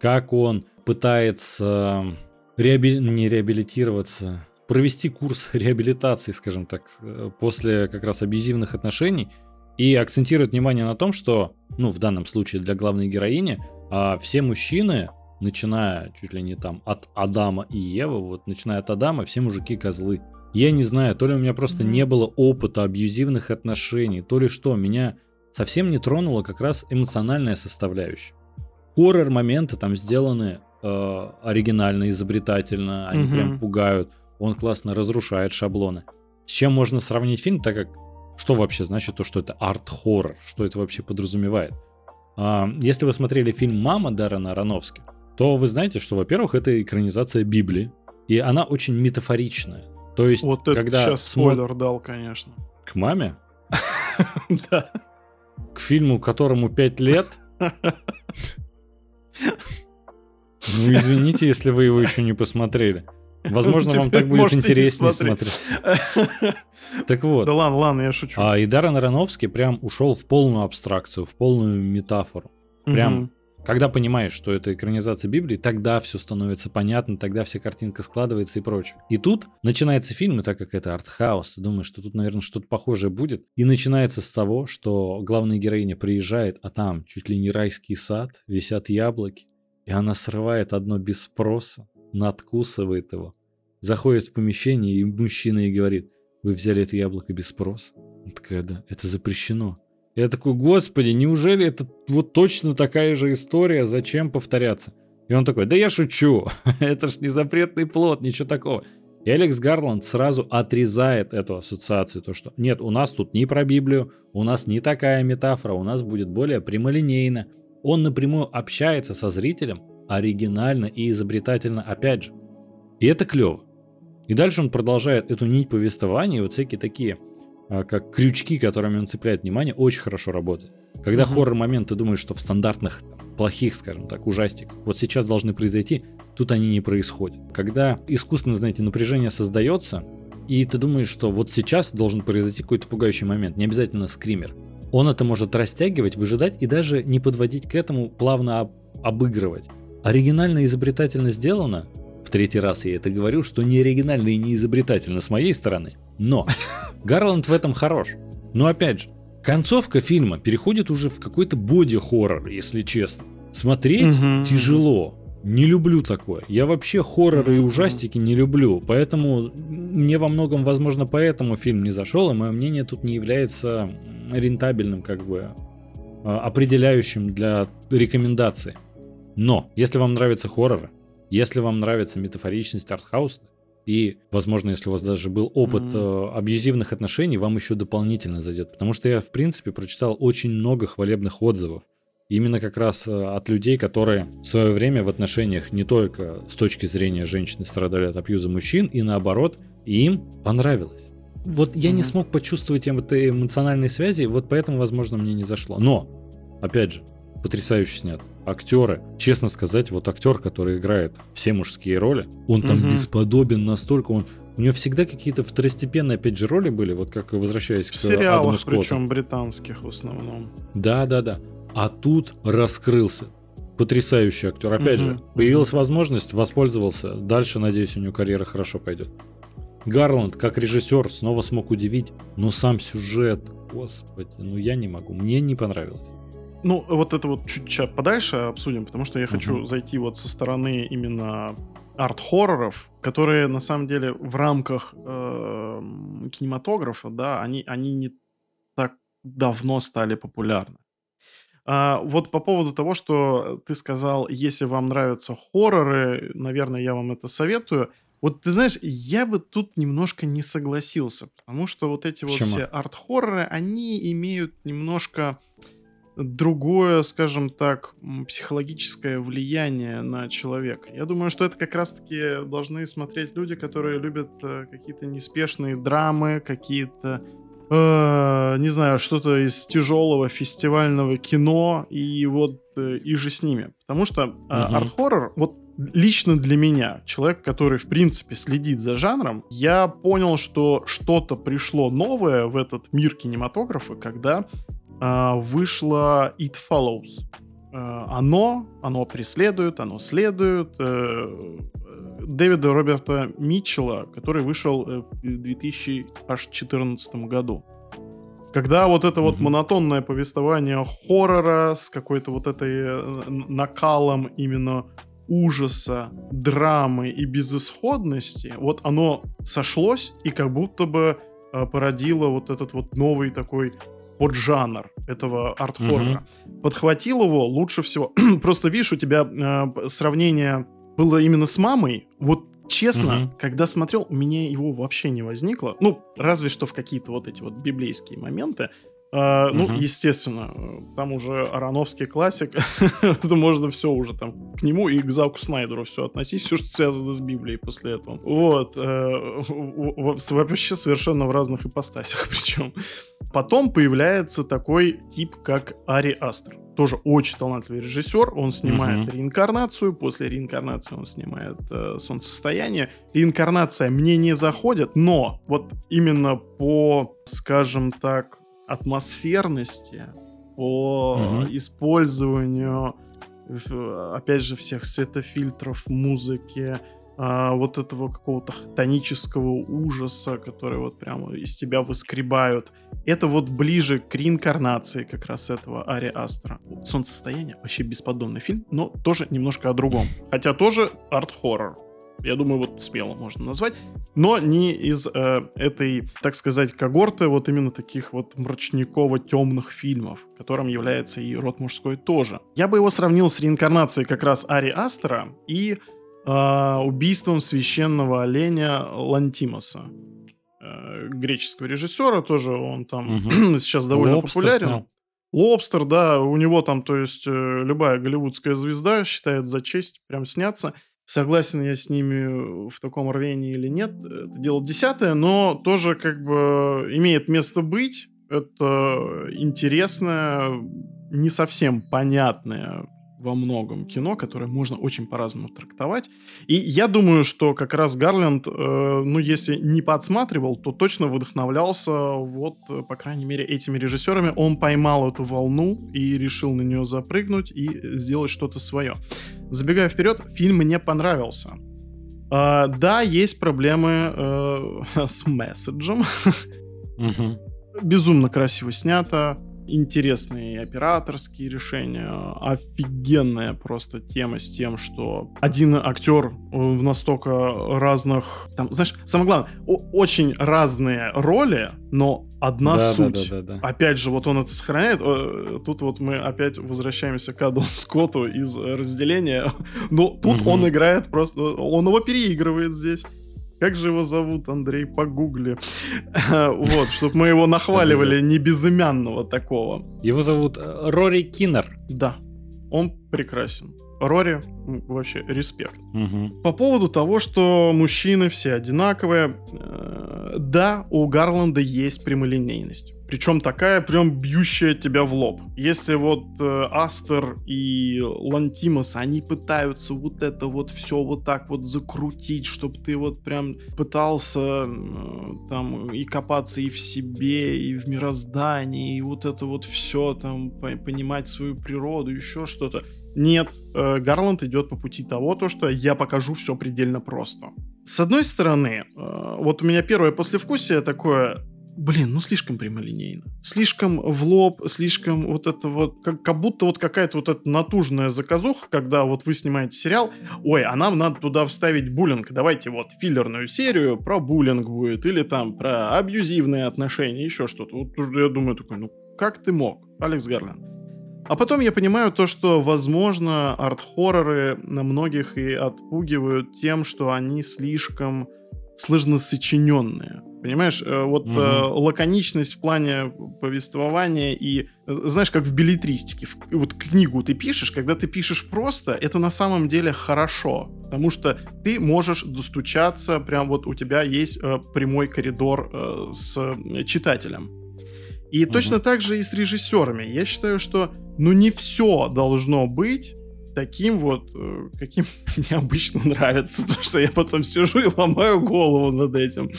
как он пытается реаби- не реабилитироваться, провести курс реабилитации, скажем так, э, после как раз абьюзивных отношений, и акцентирует внимание на том, что, ну, в данном случае для главной героини, а, все мужчины, начиная чуть ли не там от Адама и Евы, вот начиная от Адама, все мужики козлы. Я не знаю, то ли у меня просто не было опыта абьюзивных отношений, то ли что, меня совсем не тронула как раз эмоциональная составляющая. Хоррор-моменты там сделаны э, оригинально, изобретательно, они Мгм. прям пугают, он классно разрушает шаблоны. С чем можно сравнить фильм, так как что вообще значит то, что это арт-хоррор, что это вообще подразумевает? А, если вы смотрели фильм «Мама» Даррена Аронофски, то вы знаете, что, во-первых, это экранизация Библии, и она очень метафоричная. То есть, Вот это когда сейчас смо- спойлер дал, конечно. к маме, Да. к фильму, которому 5 лет, ну извините, если вы его еще не посмотрели. Возможно, вам так будет интереснее смотреть. Так вот, Да ладно, ладно, я шучу. а и Даррен Аронофски прям ушел в полную абстракцию, в полную метафору. прям. Когда понимаешь, что это экранизация Библии, тогда все становится понятно, тогда вся картинка складывается и прочее. И тут начинается фильм, и так как это артхаус, ты думаешь, что тут, наверное, что-то похожее будет. И начинается с того, что главная героиня приезжает, а там чуть ли не райский сад, висят яблоки, и она срывает одно без спроса, надкусывает его, заходит в помещение, и мужчина ей говорит, вы взяли это яблоко без спроса? Она такая, да, это запрещено. Я такой, господи, неужели это вот точно такая же история, зачем повторяться? И он такой, да я шучу, это ж не запретный плод, ничего такого. И Алекс Гарланд сразу отрезает эту ассоциацию, то что нет, у нас тут не про Библию, у нас не такая метафора, у нас будет более прямолинейно. Он напрямую общается со зрителем оригинально и изобретательно опять же. И это клево. И дальше он продолжает эту нить повествования, вот всякие такие как крючки, которыми он цепляет внимание, очень хорошо работает. Когда uh-huh. хоррор-момент, ты думаешь, что в стандартных, плохих, скажем так, ужастиках, вот сейчас должны произойти, тут они не происходят. Когда искусственно, знаете, напряжение создается, и ты думаешь, что вот сейчас должен произойти какой-то пугающий момент, не обязательно скример. Он это может растягивать, выжидать и даже не подводить к этому, плавно об- обыгрывать. Оригинально изобретательно сделано, в третий раз я это говорю, что не оригинально и не изобретательно с моей стороны. Но Гарланд в этом хорош. Но опять же, концовка фильма переходит уже в какой-то боди-хоррор, если честно. Смотреть угу. тяжело. Не люблю такое. Я вообще хорроры и ужастики не люблю. Поэтому мне во многом, возможно, поэтому фильм не зашел, и мое мнение тут не является рентабельным, как бы а, определяющим для рекомендации. Но, если вам нравятся хорроры, если вам нравится метафоричность артхауса, и, возможно, если у вас даже был опыт mm-hmm. абьюзивных отношений, вам еще дополнительно зайдет. Потому что я, в принципе, прочитал очень много хвалебных отзывов. Именно как раз э, от людей, которые в свое время в отношениях не только с точки зрения женщины страдали от абьюза мужчин, и наоборот, им понравилось. Вот я mm-hmm. не смог почувствовать этой эмоциональной связи, вот поэтому, возможно, мне не зашло. Но, опять же, потрясающе снят. Актеры, честно сказать, вот актер, который играет все мужские роли, он там угу. бесподобен настолько, он у него всегда какие-то второстепенные, опять же, роли были, вот как возвращаясь в к сериалах, Адаму Скотту. причем британских в основном. Да, да, да. А тут раскрылся. Потрясающий актер. Опять угу. же, появилась возможность, воспользовался. Дальше, надеюсь, у него карьера хорошо пойдет. Гарланд, как режиссер, снова смог удивить, но сам сюжет, господи, ну я не могу, мне не понравилось. Ну, вот это вот чуть-чуть подальше обсудим, потому что я uh-huh. хочу зайти вот со стороны именно арт-хорроров, которые на самом деле в рамках э, кинематографа, да, они, они не так давно стали популярны. А, вот по поводу того, что ты сказал, если вам нравятся хорроры, наверное, я вам это советую. Вот ты знаешь, я бы тут немножко не согласился, потому что вот эти Почему? вот все арт-хорроры, они имеют немножко другое, скажем так, психологическое влияние на человека. Я думаю, что это как раз-таки должны смотреть люди, которые любят э, какие-то неспешные драмы, какие-то э, не знаю, что-то из тяжелого фестивального кино и вот э, и же с ними. Потому что э, uh арт-хоррор, вот лично для меня, человек, который в принципе следит за жанром, я понял, что что-то пришло новое в этот мир кинематографа, когда вышло It Follows. А, оно, оно преследует, оно следует э, Дэвида Роберта Митчелла, который вышел э, в 2014 году. Когда вот это вот монотонное повествование хоррора с какой-то вот этой э, накалом именно ужаса, драмы и безысходности, вот оно сошлось и как будто бы породило вот этот вот новый такой поджанр этого арт-хоррора. Угу. Подхватил его лучше всего. Просто видишь, у тебя э, сравнение было именно с мамой. Вот честно, угу. когда смотрел, у меня его вообще не возникло. Ну, разве что в какие-то вот эти вот библейские моменты. Uh, ну, угу. естественно, там уже Ароновский классик, это можно все уже там к нему и к Заку Снайдеру все относить, все, что связано с Библией после этого. Вот. Uh, вообще совершенно в разных ипостасях причем. Потом появляется такой тип, как Ари Астер. Тоже очень талантливый режиссер. Он снимает uh-huh. реинкарнацию. После реинкарнации он снимает э, солнцестояние. Реинкарнация мне не заходит, но вот именно по, скажем так, атмосферности, по uh-huh. использованию опять же, всех светофильтров, музыки, а, вот этого какого-то тонического ужаса, который вот прямо из тебя выскребают. Это вот ближе к реинкарнации как раз этого Ари Астра. «Солнцестояние» вообще бесподобный фильм, но тоже немножко о другом. Хотя тоже арт-хоррор. Я думаю, вот смело можно назвать. Но не из э, этой, так сказать, когорты вот именно таких вот мрачниково-темных фильмов, которым является и «Род мужской» тоже. Я бы его сравнил с реинкарнацией как раз Ари Астера и э, убийством священного оленя Лантимоса. Э, греческого режиссера тоже, он там угу. сейчас довольно Лобстер популярен. Снял. Лобстер, да, у него там, то есть, э, любая голливудская звезда считает за честь прям сняться. Согласен я с ними в таком рвении или нет, это дело десятое, но тоже как бы имеет место быть. Это интересное, не совсем понятное во многом кино, которое можно очень по-разному трактовать. И я думаю, что как раз Гарленд, э, ну, если не подсматривал, то точно вдохновлялся вот, э, по крайней мере, этими режиссерами. Он поймал эту волну и решил на нее запрыгнуть и сделать что-то свое. Забегая вперед, фильм мне понравился. Э, да, есть проблемы э, с месседжем. Безумно красиво снято интересные операторские решения, офигенная просто тема с тем, что один актер в настолько разных, там, знаешь, самое главное, очень разные роли, но одна да, суть. Да, да, да, да. Опять же, вот он это сохраняет. Тут вот мы опять возвращаемся к Адаму Скотту из разделения. Но тут угу. он играет просто... Он его переигрывает здесь. Как же его зовут, Андрей, погугли. вот, чтобы мы его нахваливали не безымянного такого. Его зовут э, Рори Киннер. Да, он прекрасен. Рори, вообще, респект. Угу. По поводу того, что мужчины все одинаковые, э, да, у Гарланда есть прямолинейность. Причем такая прям бьющая тебя в лоб. Если вот э, Астер и Лантимос, они пытаются вот это вот все вот так вот закрутить, чтобы ты вот прям пытался э, там и копаться и в себе, и в мироздании, и вот это вот все там понимать свою природу, еще что-то. Нет, э, Гарланд идет по пути того, то, что я покажу все предельно просто. С одной стороны, э, вот у меня первое послевкусие такое, блин, ну слишком прямолинейно. Слишком в лоб, слишком вот это вот, как, как будто вот какая-то вот эта натужная заказуха, когда вот вы снимаете сериал, ой, а нам надо туда вставить буллинг, давайте вот филлерную серию про буллинг будет, или там про абьюзивные отношения, еще что-то. Вот я думаю такой, ну как ты мог, Алекс Гарленд? А потом я понимаю то, что, возможно, арт-хорроры на многих и отпугивают тем, что они слишком сложно сочиненные. Понимаешь, э, вот угу. э, лаконичность в плане повествования и, э, знаешь, как в билетристике, вот книгу ты пишешь, когда ты пишешь просто, это на самом деле хорошо, потому что ты можешь достучаться, прям вот у тебя есть э, прямой коридор э, с читателем. И угу. точно так же и с режиссерами. Я считаю, что ну не все должно быть таким вот, э, каким мне обычно нравится, то что я потом сижу и ломаю голову над этим,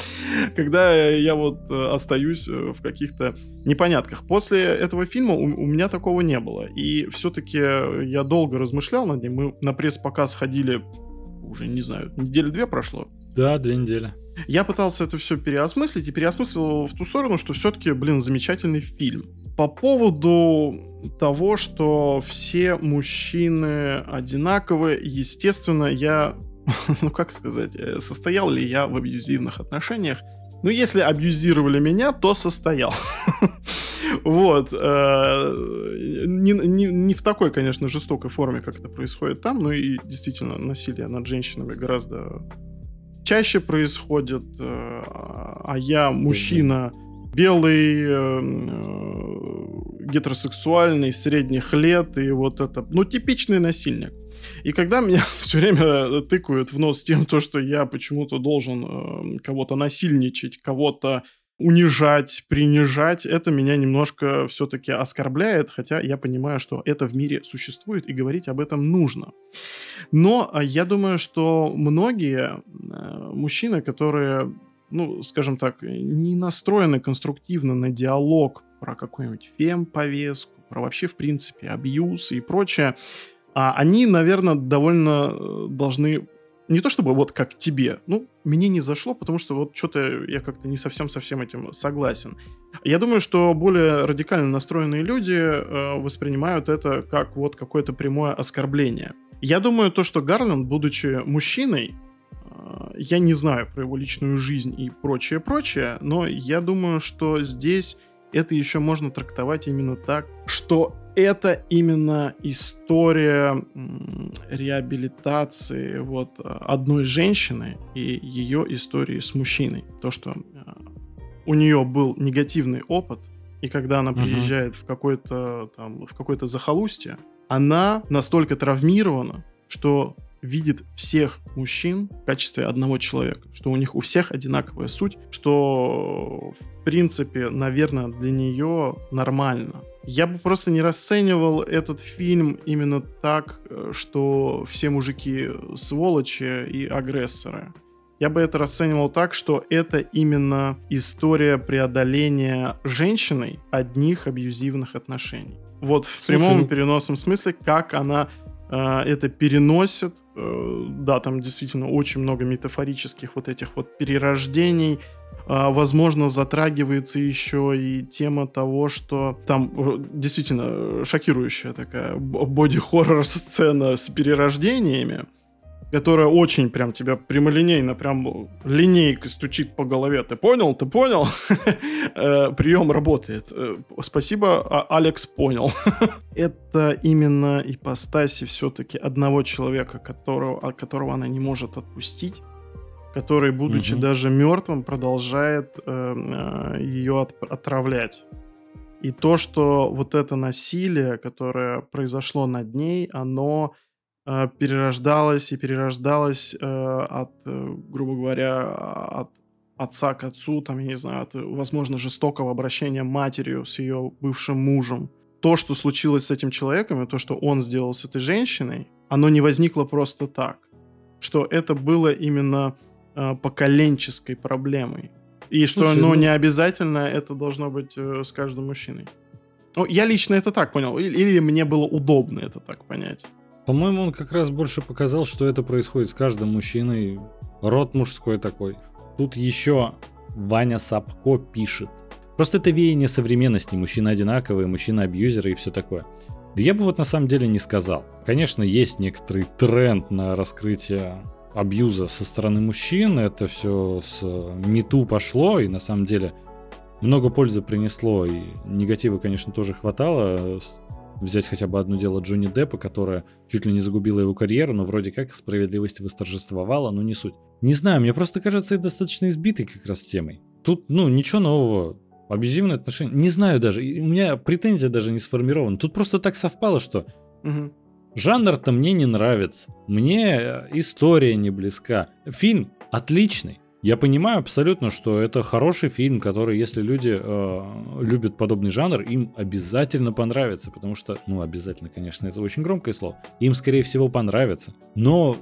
когда я вот э, остаюсь э, в каких-то непонятках. После этого фильма у, у меня такого не было, и все-таки я долго размышлял над ним, мы на пресс-показ ходили, уже не знаю, недели две прошло. Да, две недели. Я пытался это все переосмыслить и переосмыслил в ту сторону, что все-таки, блин, замечательный фильм. По поводу того, что все мужчины одинаковые, естественно, я, ну как сказать, э, состоял ли я в абьюзивных отношениях? Ну, если абьюзировали меня, то состоял. Вот. Э, не, не в такой, конечно, жестокой форме, как это происходит там, но и действительно насилие над женщинами гораздо чаще происходит, э, а я мужчина белый, э, э, гетеросексуальный, средних лет, и вот это, ну, типичный насильник. И когда меня все время тыкают в нос тем, то, что я почему-то должен кого-то насильничать, кого-то унижать, принижать, это меня немножко все-таки оскорбляет, хотя я понимаю, что это в мире существует и говорить об этом нужно. Но а, я думаю, что многие э, мужчины, которые, ну, скажем так, не настроены конструктивно на диалог про какую-нибудь фем-повестку, про вообще, в принципе, абьюз и прочее, А они, наверное, довольно э, должны не то чтобы вот как тебе, ну, мне не зашло, потому что вот что-то я как-то не совсем со всем этим согласен. Я думаю, что более радикально настроенные люди э, воспринимают это как вот какое-то прямое оскорбление. Я думаю, то, что Гарланд, будучи мужчиной, э, я не знаю про его личную жизнь и прочее-прочее, но я думаю, что здесь это еще можно трактовать именно так, что это именно история реабилитации вот одной женщины и ее истории с мужчиной. То, что э, у нее был негативный опыт, и когда она приезжает uh-huh. в какой-то там в какое-то захолустье, она настолько травмирована, что видит всех мужчин в качестве одного человека, что у них у всех одинаковая суть, что в принципе, наверное, для нее нормально. Я бы просто не расценивал этот фильм именно так, э, что все мужики сволочи и агрессоры. Я бы это расценивал так, что это именно история преодоления женщиной одних абьюзивных отношений. Вот в Слушай, прямом ну... переносном смысле, как она это переносит. Э, да, там действительно очень много метафорических вот этих вот перерождений, а, возможно, затрагивается еще и тема того, что там э, действительно шокирующая такая боди-хоррор сцена с перерождениями, которая очень прям тебя прямолинейно, прям линейкой стучит по голове. Ты понял? Ты понял? Э, Прием работает. Э, спасибо, а, Алекс понял. Это именно ипостаси все-таки одного человека, которого, которого она не может отпустить который, будучи угу. даже мертвым, продолжает э, э, ее от, отравлять. И то, что вот это насилие, которое произошло над ней, оно э, перерождалось и перерождалось э, от, э, грубо говоря, от отца к отцу, там, я не знаю, от, возможно, жестокого обращения матерью с ее бывшим мужем. То, что случилось с этим человеком, и то, что он сделал с этой женщиной, оно не возникло просто так. Что это было именно э, поколенческой проблемой. И что, Слушай, ну, ну, не обязательно это должно быть э, с каждым мужчиной. Ну, я лично это так понял. Или, или мне было удобно это так понять. По-моему, он как раз больше показал, что это происходит с каждым мужчиной. Род мужской такой. Тут еще Ваня Сапко пишет. Просто это веяние современности. Мужчины одинаковые, мужчины абьюзеры и все такое. Да я бы вот на самом деле не сказал. Конечно, есть некоторый тренд на раскрытие абьюза со стороны мужчин. Это все с мету пошло, и на самом деле много пользы принесло, и негатива, конечно, тоже хватало. Взять хотя бы одно дело Джонни Деппа, которое чуть ли не загубило его карьеру, но вроде как справедливость восторжествовала, но не суть. Не знаю, мне просто кажется это достаточно избитой как раз темой. Тут, ну, ничего нового. Абьюзивные отношения. Не знаю даже. У меня претензия даже не сформирована. Тут просто так совпало, что угу. Жанр-то мне не нравится. Мне э, история не близка. Фильм отличный. Я понимаю абсолютно, что это хороший фильм, который, если люди э, любят подобный жанр, им обязательно понравится, потому что, ну, обязательно, конечно, это очень громкое слово, им, скорее всего, понравится. Но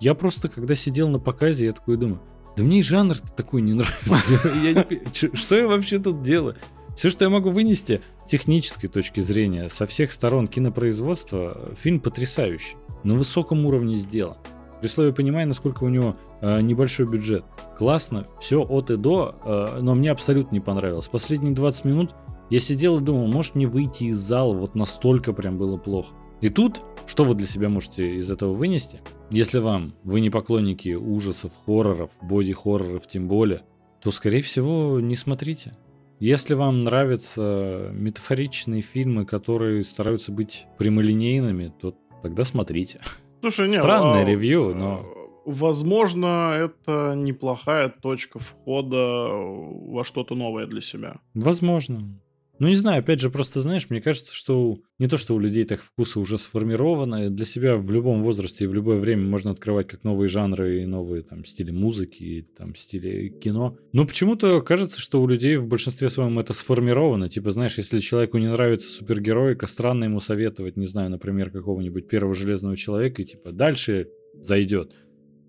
я просто, когда сидел на показе, я такой думаю, да мне и жанр такой не нравится. Что я вообще тут делаю? Все, что я могу вынести технической точки зрения, со всех сторон кинопроизводства, фильм потрясающий. На высоком уровне сделан. При условии понимая, насколько у него э, небольшой бюджет. Классно, все от и до, э, но мне абсолютно не понравилось. Последние 20 минут я сидел и думал, может мне выйти из зала, вот настолько прям было плохо. И тут, что вы для себя можете из этого вынести? Если вам, вы не поклонники ужасов, хорроров, боди-хорроров тем более, то, скорее всего, не смотрите. Если вам нравятся метафоричные фильмы, которые стараются быть прямолинейными, то тогда смотрите. Слушай, нет, Странное а, ревью, но... Возможно, это неплохая точка входа во что-то новое для себя. Возможно. Ну, не знаю, опять же, просто знаешь, мне кажется, что не то, что у людей так вкусы уже сформированы, для себя в любом возрасте и в любое время можно открывать как новые жанры и новые там стили музыки, и, там стили кино. Но почему-то кажется, что у людей в большинстве своем это сформировано. Типа, знаешь, если человеку не нравится супергероика, странно ему советовать, не знаю, например, какого-нибудь первого железного человека, и типа дальше зайдет.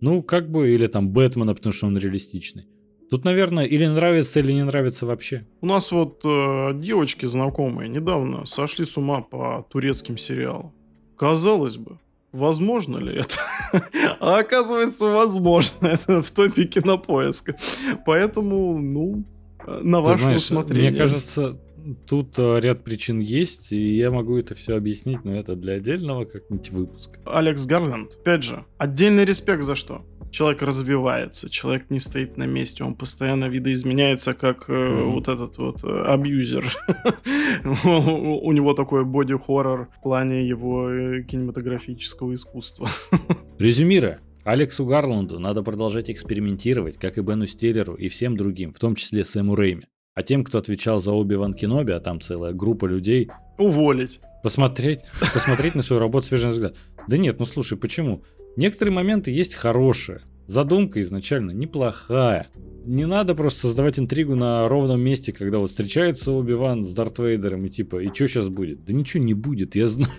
Ну, как бы, или там Бэтмена, потому что он реалистичный. Тут, наверное, или нравится, или не нравится вообще. У нас вот э, девочки знакомые недавно сошли с ума по турецким сериалам. Казалось бы, возможно ли это? а оказывается, возможно. Это в топе кинопоиска. Поэтому, ну, на ваше знаешь, усмотрение. Мне кажется, тут э, ряд причин есть, и я могу это все объяснить, но это для отдельного как-нибудь выпуска. Алекс Гарленд, опять же, отдельный респект за что? человек развивается, человек не стоит на месте, он постоянно видоизменяется, как mm-hmm. вот этот вот э, абьюзер. У него такой боди-хоррор в плане его кинематографического искусства. Резюмируя, Алексу Гарланду надо продолжать экспериментировать, как и Бену Стиллеру и всем другим, в том числе Сэму Рейми. А тем, кто отвечал за Оби Ван Кеноби, а там целая группа людей... Уволить. Посмотреть, посмотреть на свою работу свежий взгляд. Да нет, ну слушай, почему? Некоторые моменты есть хорошие. Задумка изначально неплохая. Не надо просто создавать интригу на ровном месте, когда вот встречается Оби-Ван с Дарт Вейдером и типа, и что сейчас будет? Да ничего не будет, я знаю.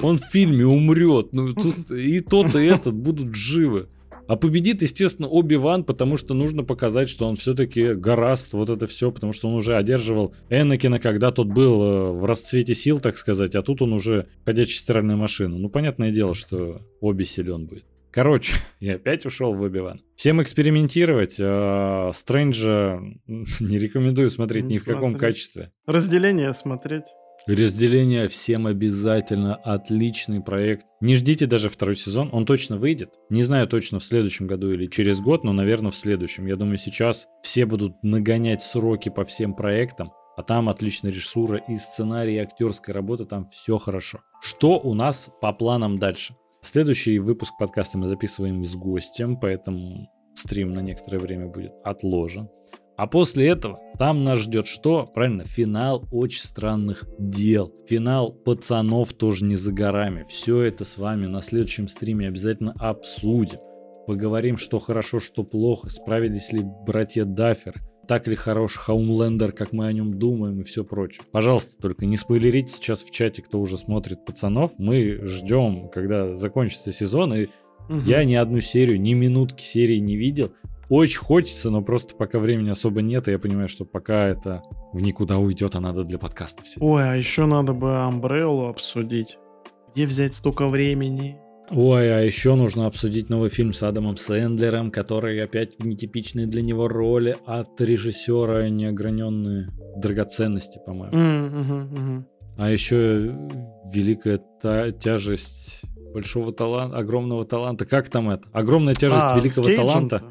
Он в фильме умрет, ну тут и тот, и этот будут живы. А победит, естественно, Оби-Ван, потому что нужно показать, что он все-таки гораст, вот это все, потому что он уже одерживал Энакина, когда тот был э, в расцвете сил, так сказать, а тут он уже ходячая стиральная машина. Ну, понятное дело, что Оби силен будет. Короче, я опять ушел в Оби-Ван. Всем экспериментировать. А, Стрэнджа не рекомендую смотреть не ни в каком качестве. Разделение смотреть. Разделение всем обязательно. Отличный проект. Не ждите даже второй сезон. Он точно выйдет. Не знаю точно в следующем году или через год, но, наверное, в следующем. Я думаю, сейчас все будут нагонять сроки по всем проектам. А там отличная режиссура и сценарий, и актерская работа. Там все хорошо. Что у нас по планам дальше? Следующий выпуск подкаста мы записываем с гостем, поэтому стрим на некоторое время будет отложен. А после этого там нас ждет что? Правильно, финал очень странных дел. Финал пацанов тоже не за горами. Все это с вами на следующем стриме обязательно обсудим. Поговорим, что хорошо, что плохо, справились ли братья Даффер, так ли хорош Хаумлендер, как мы о нем думаем и все прочее. Пожалуйста, только не спойлерите сейчас в чате, кто уже смотрит пацанов. Мы ждем, когда закончится сезон, и угу. я ни одну серию, ни минутки серии не видел. Очень хочется, но просто пока времени особо нет, и я понимаю, что пока это в никуда уйдет, а надо для подкаста все. Ой, а еще надо бы Umbrella обсудить. Где взять столько времени? Ой, а еще нужно обсудить новый фильм с Адамом Сэндлером, который опять в нетипичной для него роли от режиссера неограненные драгоценности, по-моему. Mm-hmm, mm-hmm. А еще великая та- тяжесть большого таланта, огромного таланта. Как там это? Огромная тяжесть а, великого таланта.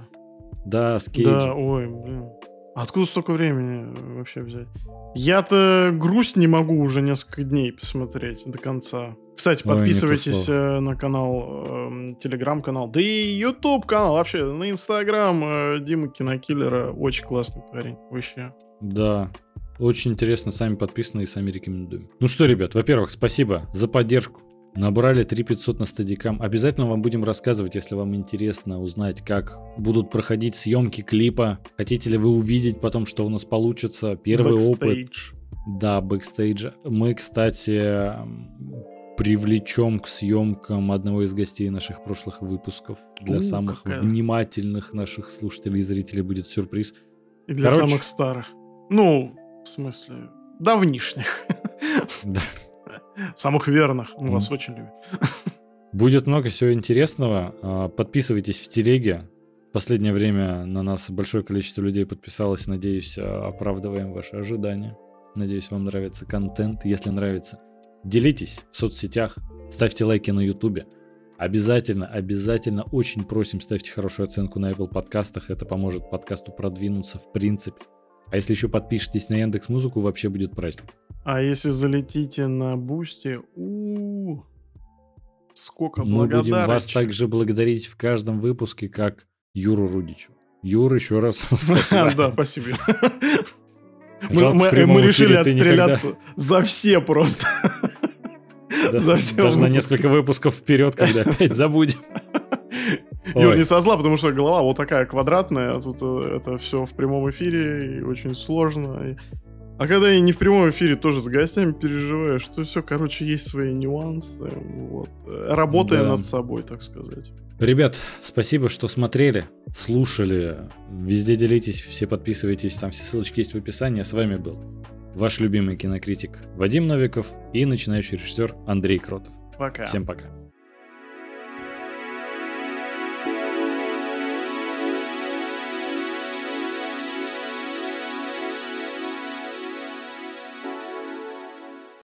Да, с Кейджем. Да, ой, блин. Откуда столько времени вообще взять? Я-то грусть не могу уже несколько дней посмотреть до конца. Кстати, подписывайтесь Ой, на канал, э, телеграм-канал, да и YouTube канал, вообще на инстаграм э, Дима Кинокиллера. Очень классный парень, вообще. Да, очень интересно, сами подписаны и сами рекомендуем. Ну что, ребят, во-первых, спасибо за поддержку. Набрали 3500 на стедикам. Обязательно вам будем рассказывать, если вам интересно узнать, как будут проходить съемки клипа. Хотите ли вы увидеть потом, что у нас получится. Первый бэкстейдж. опыт. Да, бэкстейдж. Мы, кстати, привлечем к съемкам одного из гостей наших прошлых выпусков. Для У, самых какая... внимательных наших слушателей и зрителей будет сюрприз. И для Короче... самых старых. Ну, в смысле, давнишних. Да. Самых верных. Мы вас очень любим. Будет много всего интересного. А, подписывайтесь в телеге. В последнее время на нас большое количество людей подписалось. Надеюсь, а, оправдываем ваши ожидания. Надеюсь, вам нравится контент. Если нравится, делитесь в соцсетях, ставьте лайки на ютубе. Обязательно, обязательно очень просим ставьте хорошую оценку на Apple подкастах. Это поможет подкасту продвинуться в принципе. А если еще подпишетесь на Яндекс Музыку, вообще будет праздник. А если залетите на Boosty, у сколько Мы будем вас также благодарить в каждом выпуске, как Юру Рудичу. Юр, еще раз спасибо. Да, спасибо. Мы решили отстреляться за все просто. Даже на несколько выпусков вперед, когда опять забудем. Юр, не со зла, потому что голова вот такая квадратная, а тут э, это все в прямом эфире и очень сложно. А когда я не в прямом эфире, тоже с гостями переживаю, что все, короче, есть свои нюансы. Вот. Работая да. над собой, так сказать. Ребят, спасибо, что смотрели, слушали. Везде делитесь, все подписывайтесь, там все ссылочки есть в описании. А с вами был ваш любимый кинокритик Вадим Новиков и начинающий режиссер Андрей Кротов. Пока. Всем пока.